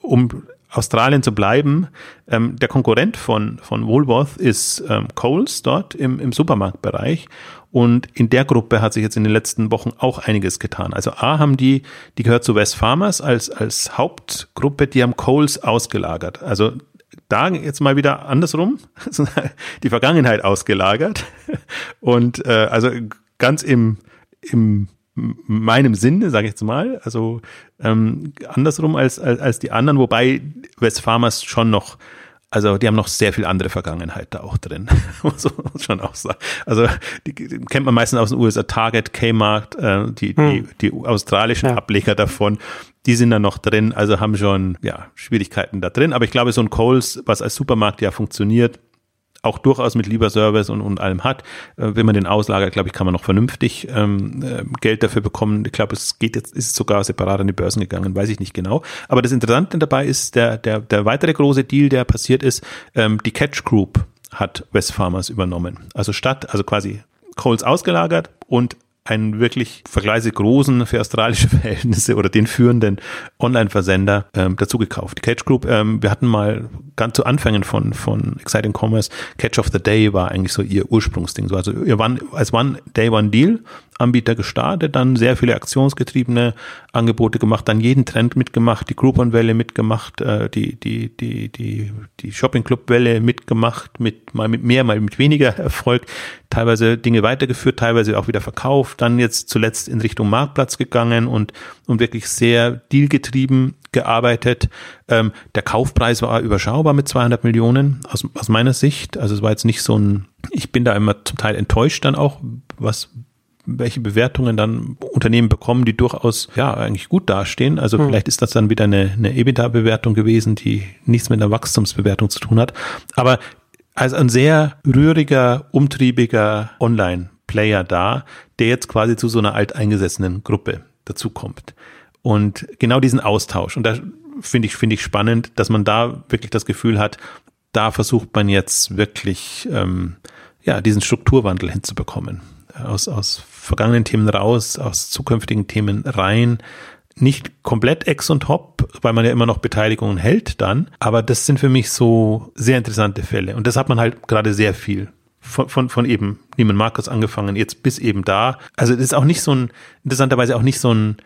um Australien zu bleiben, ähm, der Konkurrent von, von Woolworth ist ähm, Coles dort im, im Supermarktbereich und in der Gruppe hat sich jetzt in den letzten Wochen auch einiges getan. Also A haben die, die gehört zu West Farmers als, als Hauptgruppe, die haben Coles ausgelagert. Also da jetzt mal wieder andersrum, die Vergangenheit ausgelagert. Und äh, also ganz im, im meinem Sinne, sage ich jetzt mal, also ähm, andersrum als, als, als die anderen, wobei West Farmers schon noch also die haben noch sehr viel andere Vergangenheit da auch drin, muss man schon auch sagen. Also die, die kennt man meistens aus den USA, Target, Kmart, äh, die, hm. die, die australischen ja. Ableger davon, die sind da noch drin, also haben schon ja Schwierigkeiten da drin. Aber ich glaube, so ein Coles, was als Supermarkt ja funktioniert, auch durchaus mit lieber Service und, und allem hat. Äh, wenn man den auslagert, glaube ich, kann man noch vernünftig ähm, äh, Geld dafür bekommen. Ich glaube, es geht jetzt, ist sogar separat an die Börsen gegangen, weiß ich nicht genau. Aber das Interessante dabei ist, der, der, der weitere große Deal, der passiert ist, ähm, die Catch Group hat Westfarmers übernommen. Also statt, also quasi Coles ausgelagert und einen wirklich vergleichsweise großen für australische Verhältnisse oder den führenden Online-Versender ähm, dazu gekauft. Catch Group, ähm, wir hatten mal ganz zu Anfängen von, von Exciting Commerce, Catch of the Day war eigentlich so ihr Ursprungsding. So, also ihr waren als One Day One Deal Anbieter gestartet, dann sehr viele aktionsgetriebene Angebote gemacht, dann jeden Trend mitgemacht, die Groupon-Welle mitgemacht, äh, die, die, die, die, die Shopping-Club-Welle mitgemacht, mit mal mit mehr, mal mit weniger Erfolg, teilweise Dinge weitergeführt, teilweise auch wieder verkauft, dann jetzt zuletzt in Richtung Marktplatz gegangen und, und wirklich sehr dealgetrieben gearbeitet. Ähm, der Kaufpreis war überschaubar mit 200 Millionen aus, aus meiner Sicht. Also es war jetzt nicht so ein, ich bin da immer zum Teil enttäuscht dann auch, was welche Bewertungen dann Unternehmen bekommen, die durchaus ja eigentlich gut dastehen. Also hm. vielleicht ist das dann wieder eine, eine EBITDA-Bewertung gewesen, die nichts mit einer Wachstumsbewertung zu tun hat. Aber als ein sehr rühriger, umtriebiger Online-Player da, der jetzt quasi zu so einer alteingesessenen Gruppe dazukommt. Und genau diesen Austausch. Und da finde ich, finde ich spannend, dass man da wirklich das Gefühl hat, da versucht man jetzt wirklich, ähm, ja, diesen Strukturwandel hinzubekommen aus, aus vergangenen Themen raus, aus zukünftigen Themen rein. Nicht komplett ex und hop, weil man ja immer noch Beteiligungen hält dann. Aber das sind für mich so sehr interessante Fälle. Und das hat man halt gerade sehr viel von, von, von eben Neiman Marcus angefangen, jetzt bis eben da. Also das ist auch nicht so ein, interessanterweise auch nicht so ein,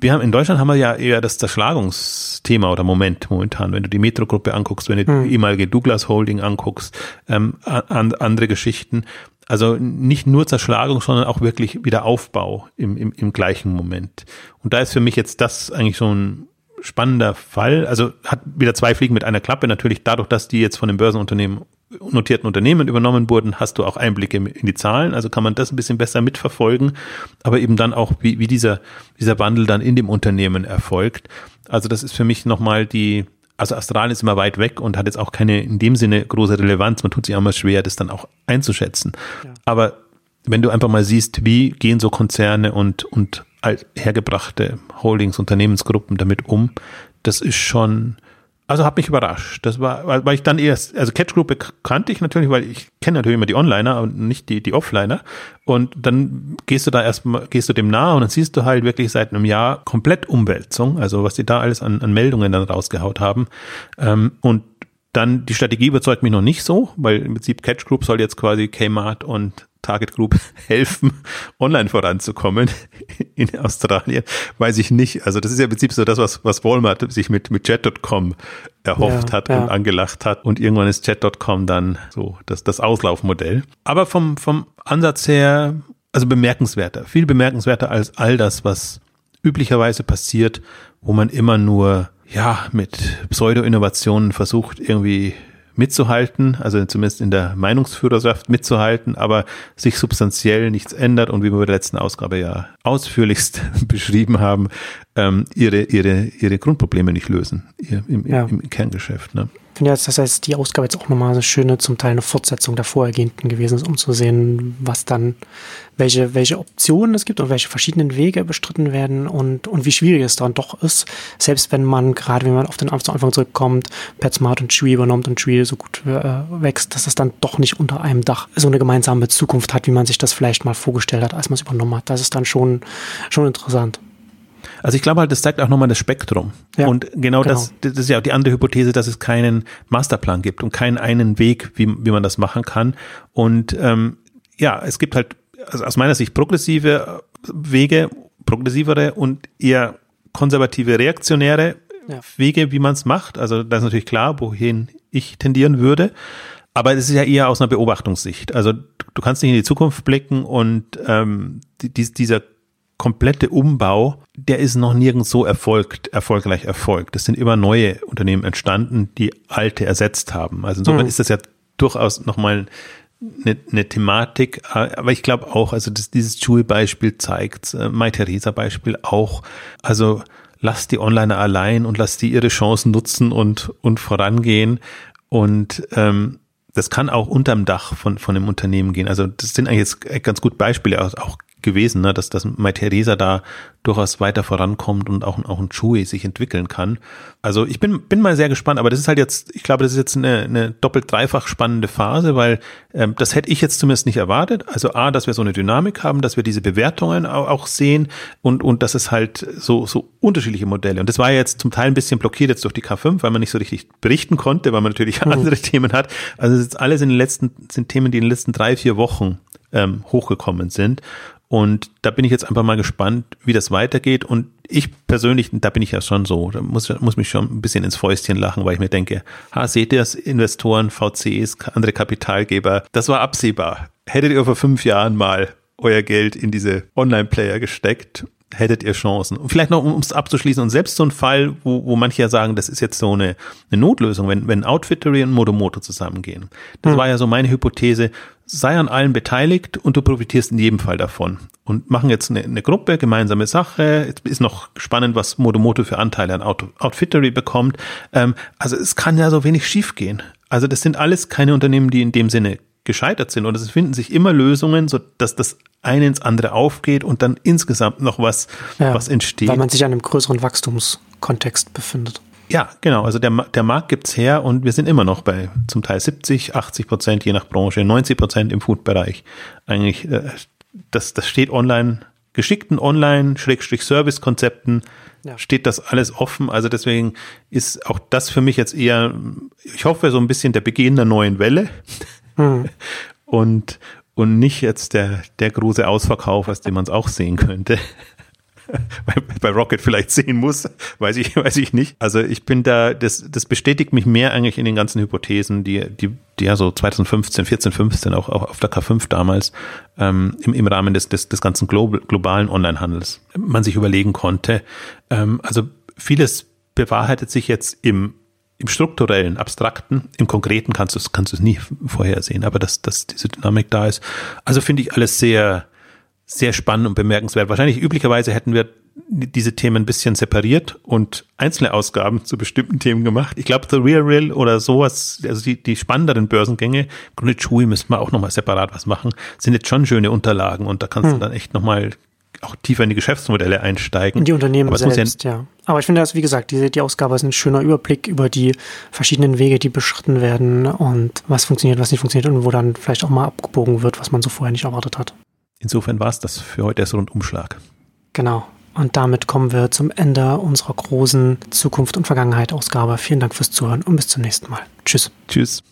wir haben in Deutschland haben wir ja eher das Zerschlagungsthema oder Moment momentan, wenn du die Metro-Gruppe anguckst, wenn du hm. die ehemalige Douglas Holding anguckst, ähm, an, andere Geschichten. Also nicht nur Zerschlagung, sondern auch wirklich wieder Aufbau im, im, im gleichen Moment. Und da ist für mich jetzt das eigentlich so ein spannender Fall. Also hat wieder zwei Fliegen mit einer Klappe. Natürlich dadurch, dass die jetzt von den Börsenunternehmen notierten Unternehmen übernommen wurden, hast du auch Einblicke in die Zahlen, also kann man das ein bisschen besser mitverfolgen, aber eben dann auch, wie, wie dieser, dieser Wandel dann in dem Unternehmen erfolgt. Also das ist für mich nochmal die, also Australien ist immer weit weg und hat jetzt auch keine in dem Sinne große Relevanz. Man tut sich auch mal schwer, das dann auch einzuschätzen. Ja. Aber wenn du einfach mal siehst, wie gehen so Konzerne und, und hergebrachte Holdings, Unternehmensgruppen damit um, das ist schon, also hat mich überrascht. Das war, weil, ich dann erst, also Catch Group kannte ich natürlich, weil ich kenne natürlich immer die Onliner und nicht die, die Offliner. Und dann gehst du da erstmal, gehst du dem nahe und dann siehst du halt wirklich seit einem Jahr komplett Umwälzung, also was die da alles an, an Meldungen dann rausgehaut haben. Ähm, und dann die Strategie überzeugt mich noch nicht so, weil im Prinzip Catch Group soll jetzt quasi Kmart und Target Group helfen, online voranzukommen in Australien, weiß ich nicht. Also das ist ja im Prinzip so das, was, was Walmart sich mit, mit Jet.com erhofft ja, hat ja. und angelacht hat. Und irgendwann ist Jet.com dann so das, das Auslaufmodell. Aber vom, vom Ansatz her, also bemerkenswerter, viel bemerkenswerter als all das, was üblicherweise passiert, wo man immer nur ja, mit Pseudo-Innovationen versucht, irgendwie mitzuhalten, also zumindest in der Meinungsführerschaft mitzuhalten, aber sich substanziell nichts ändert und wie wir bei der letzten Ausgabe ja ausführlichst beschrieben haben, ähm, ihre, ihre, ihre Grundprobleme nicht lösen ihr, im, ja. im, Kerngeschäft. Ne? Ich finde jetzt, das heißt, die Ausgabe jetzt auch nochmal eine schöne, zum Teil eine Fortsetzung der vorhergehenden gewesen ist, um zu sehen, was dann, welche, welche Optionen es gibt und welche verschiedenen Wege bestritten werden und, und wie schwierig es dann doch ist, selbst wenn man, gerade wenn man auf den Anfang zurückkommt, PetSmart und Chewy übernommt und Chewy so gut äh, wächst, dass es dann doch nicht unter einem Dach so eine gemeinsame Zukunft hat, wie man sich das vielleicht mal vorgestellt hat, als man es übernommen hat. Das ist dann schon, schon interessant. Also ich glaube halt, das zeigt auch nochmal das Spektrum. Ja, und genau, genau, Das, das ist ja auch die andere Hypothese, dass es keinen Masterplan gibt und keinen einen Weg, wie, wie man das machen kann. Und ähm, ja, es gibt halt also aus meiner Sicht progressive Wege, progressivere und eher konservative, reaktionäre ja. Wege, wie man es macht. Also das ist natürlich klar, wohin ich tendieren würde. Aber es ist ja eher aus einer Beobachtungssicht. Also du kannst nicht in die Zukunft blicken und ähm, die, dieser komplette Umbau, der ist noch nirgends so erfolgt, erfolgreich erfolgt. Es sind immer neue Unternehmen entstanden, die alte ersetzt haben. Also insofern mhm. ist das ja durchaus nochmal eine, eine Thematik, aber ich glaube auch, also das, dieses Schulbeispiel zeigt, äh, Mai Theresa Beispiel auch, also lass die Onliner allein und lass die ihre Chancen nutzen und, und vorangehen und ähm, das kann auch unterm Dach von, von einem Unternehmen gehen. Also das sind eigentlich jetzt ganz gut Beispiele, auch gewesen, ne, dass, dass Mai Theresa da durchaus weiter vorankommt und auch, auch ein Chewy sich entwickeln kann. Also ich bin, bin mal sehr gespannt, aber das ist halt jetzt, ich glaube, das ist jetzt eine, eine doppelt dreifach spannende Phase, weil ähm, das hätte ich jetzt zumindest nicht erwartet. Also A, dass wir so eine Dynamik haben, dass wir diese Bewertungen auch, auch sehen und, und dass es halt so, so unterschiedliche Modelle. Und das war jetzt zum Teil ein bisschen blockiert jetzt durch die K5, weil man nicht so richtig berichten konnte, weil man natürlich mhm. andere Themen hat. Also es ist alles in den letzten, sind Themen, die in den letzten drei, vier Wochen ähm, hochgekommen sind. Und da bin ich jetzt einfach mal gespannt, wie das weitergeht. Und ich persönlich, da bin ich ja schon so, da muss, muss mich schon ein bisschen ins Fäustchen lachen, weil ich mir denke, ha, seht ihr das, Investoren, VCs, andere Kapitalgeber, das war absehbar. Hättet ihr vor fünf Jahren mal euer Geld in diese Online-Player gesteckt hättet ihr Chancen. Und vielleicht noch, um es abzuschließen, und selbst so ein Fall, wo, wo manche ja sagen, das ist jetzt so eine, eine Notlösung, wenn, wenn Outfittery und Modomoto zusammengehen. Das hm. war ja so meine Hypothese, sei an allen beteiligt und du profitierst in jedem Fall davon. Und machen jetzt eine, eine Gruppe, gemeinsame Sache. Jetzt ist noch spannend, was Modomoto für Anteile an Out Outfittery bekommt. Ähm, also es kann ja so wenig schiefgehen. Also das sind alles keine Unternehmen, die in dem Sinne gescheitert sind. Und es finden sich immer Lösungen, so dass das eine ins andere aufgeht und dann insgesamt noch was, ja, was entsteht. Weil man sich an einem größeren Wachstumskontext befindet. Ja, genau. Also der, der Markt gibt's her und wir sind immer noch bei zum Teil 70, 80 Prozent je nach Branche, 90 Prozent im Food-Bereich. Eigentlich, äh, das, das steht online, geschickten Online-Service-Konzepten ja. steht das alles offen. Also deswegen ist auch das für mich jetzt eher, ich hoffe, so ein bisschen der Beginn der neuen Welle. Mhm. Und, und nicht jetzt der, der große Ausverkauf, aus dem man es auch sehen könnte. bei Rocket vielleicht sehen muss, weiß ich, weiß ich nicht. Also ich bin da, das, das bestätigt mich mehr eigentlich in den ganzen Hypothesen, die, die, die ja so 2015, 14, 15 auch, auch auf der K5 damals ähm, im, im Rahmen des, des, des ganzen global, globalen Onlinehandels man sich überlegen konnte. Ähm, also vieles bewahrheitet sich jetzt im im strukturellen, abstrakten, im konkreten kannst du es kannst du es nie vorhersehen, aber dass, dass diese Dynamik da ist. Also finde ich alles sehr sehr spannend und bemerkenswert. Wahrscheinlich üblicherweise hätten wir diese Themen ein bisschen separiert und einzelne Ausgaben zu bestimmten Themen gemacht. Ich glaube, The Real Real oder sowas, also die, die spannenderen Börsengänge, Grunde müssten wir auch nochmal separat was machen, sind jetzt schon schöne Unterlagen und da kannst hm. du dann echt nochmal auch tiefer in die Geschäftsmodelle einsteigen. In die Unternehmen Aber selbst, ja, ja. Aber ich finde das, wie gesagt, die, die Ausgabe ist ein schöner Überblick über die verschiedenen Wege, die beschritten werden und was funktioniert, was nicht funktioniert und wo dann vielleicht auch mal abgebogen wird, was man so vorher nicht erwartet hat. Insofern war es das für heute erst Rundumschlag. Genau. Und damit kommen wir zum Ende unserer großen Zukunft und Vergangenheit Ausgabe. Vielen Dank fürs Zuhören und bis zum nächsten Mal. Tschüss. Tschüss.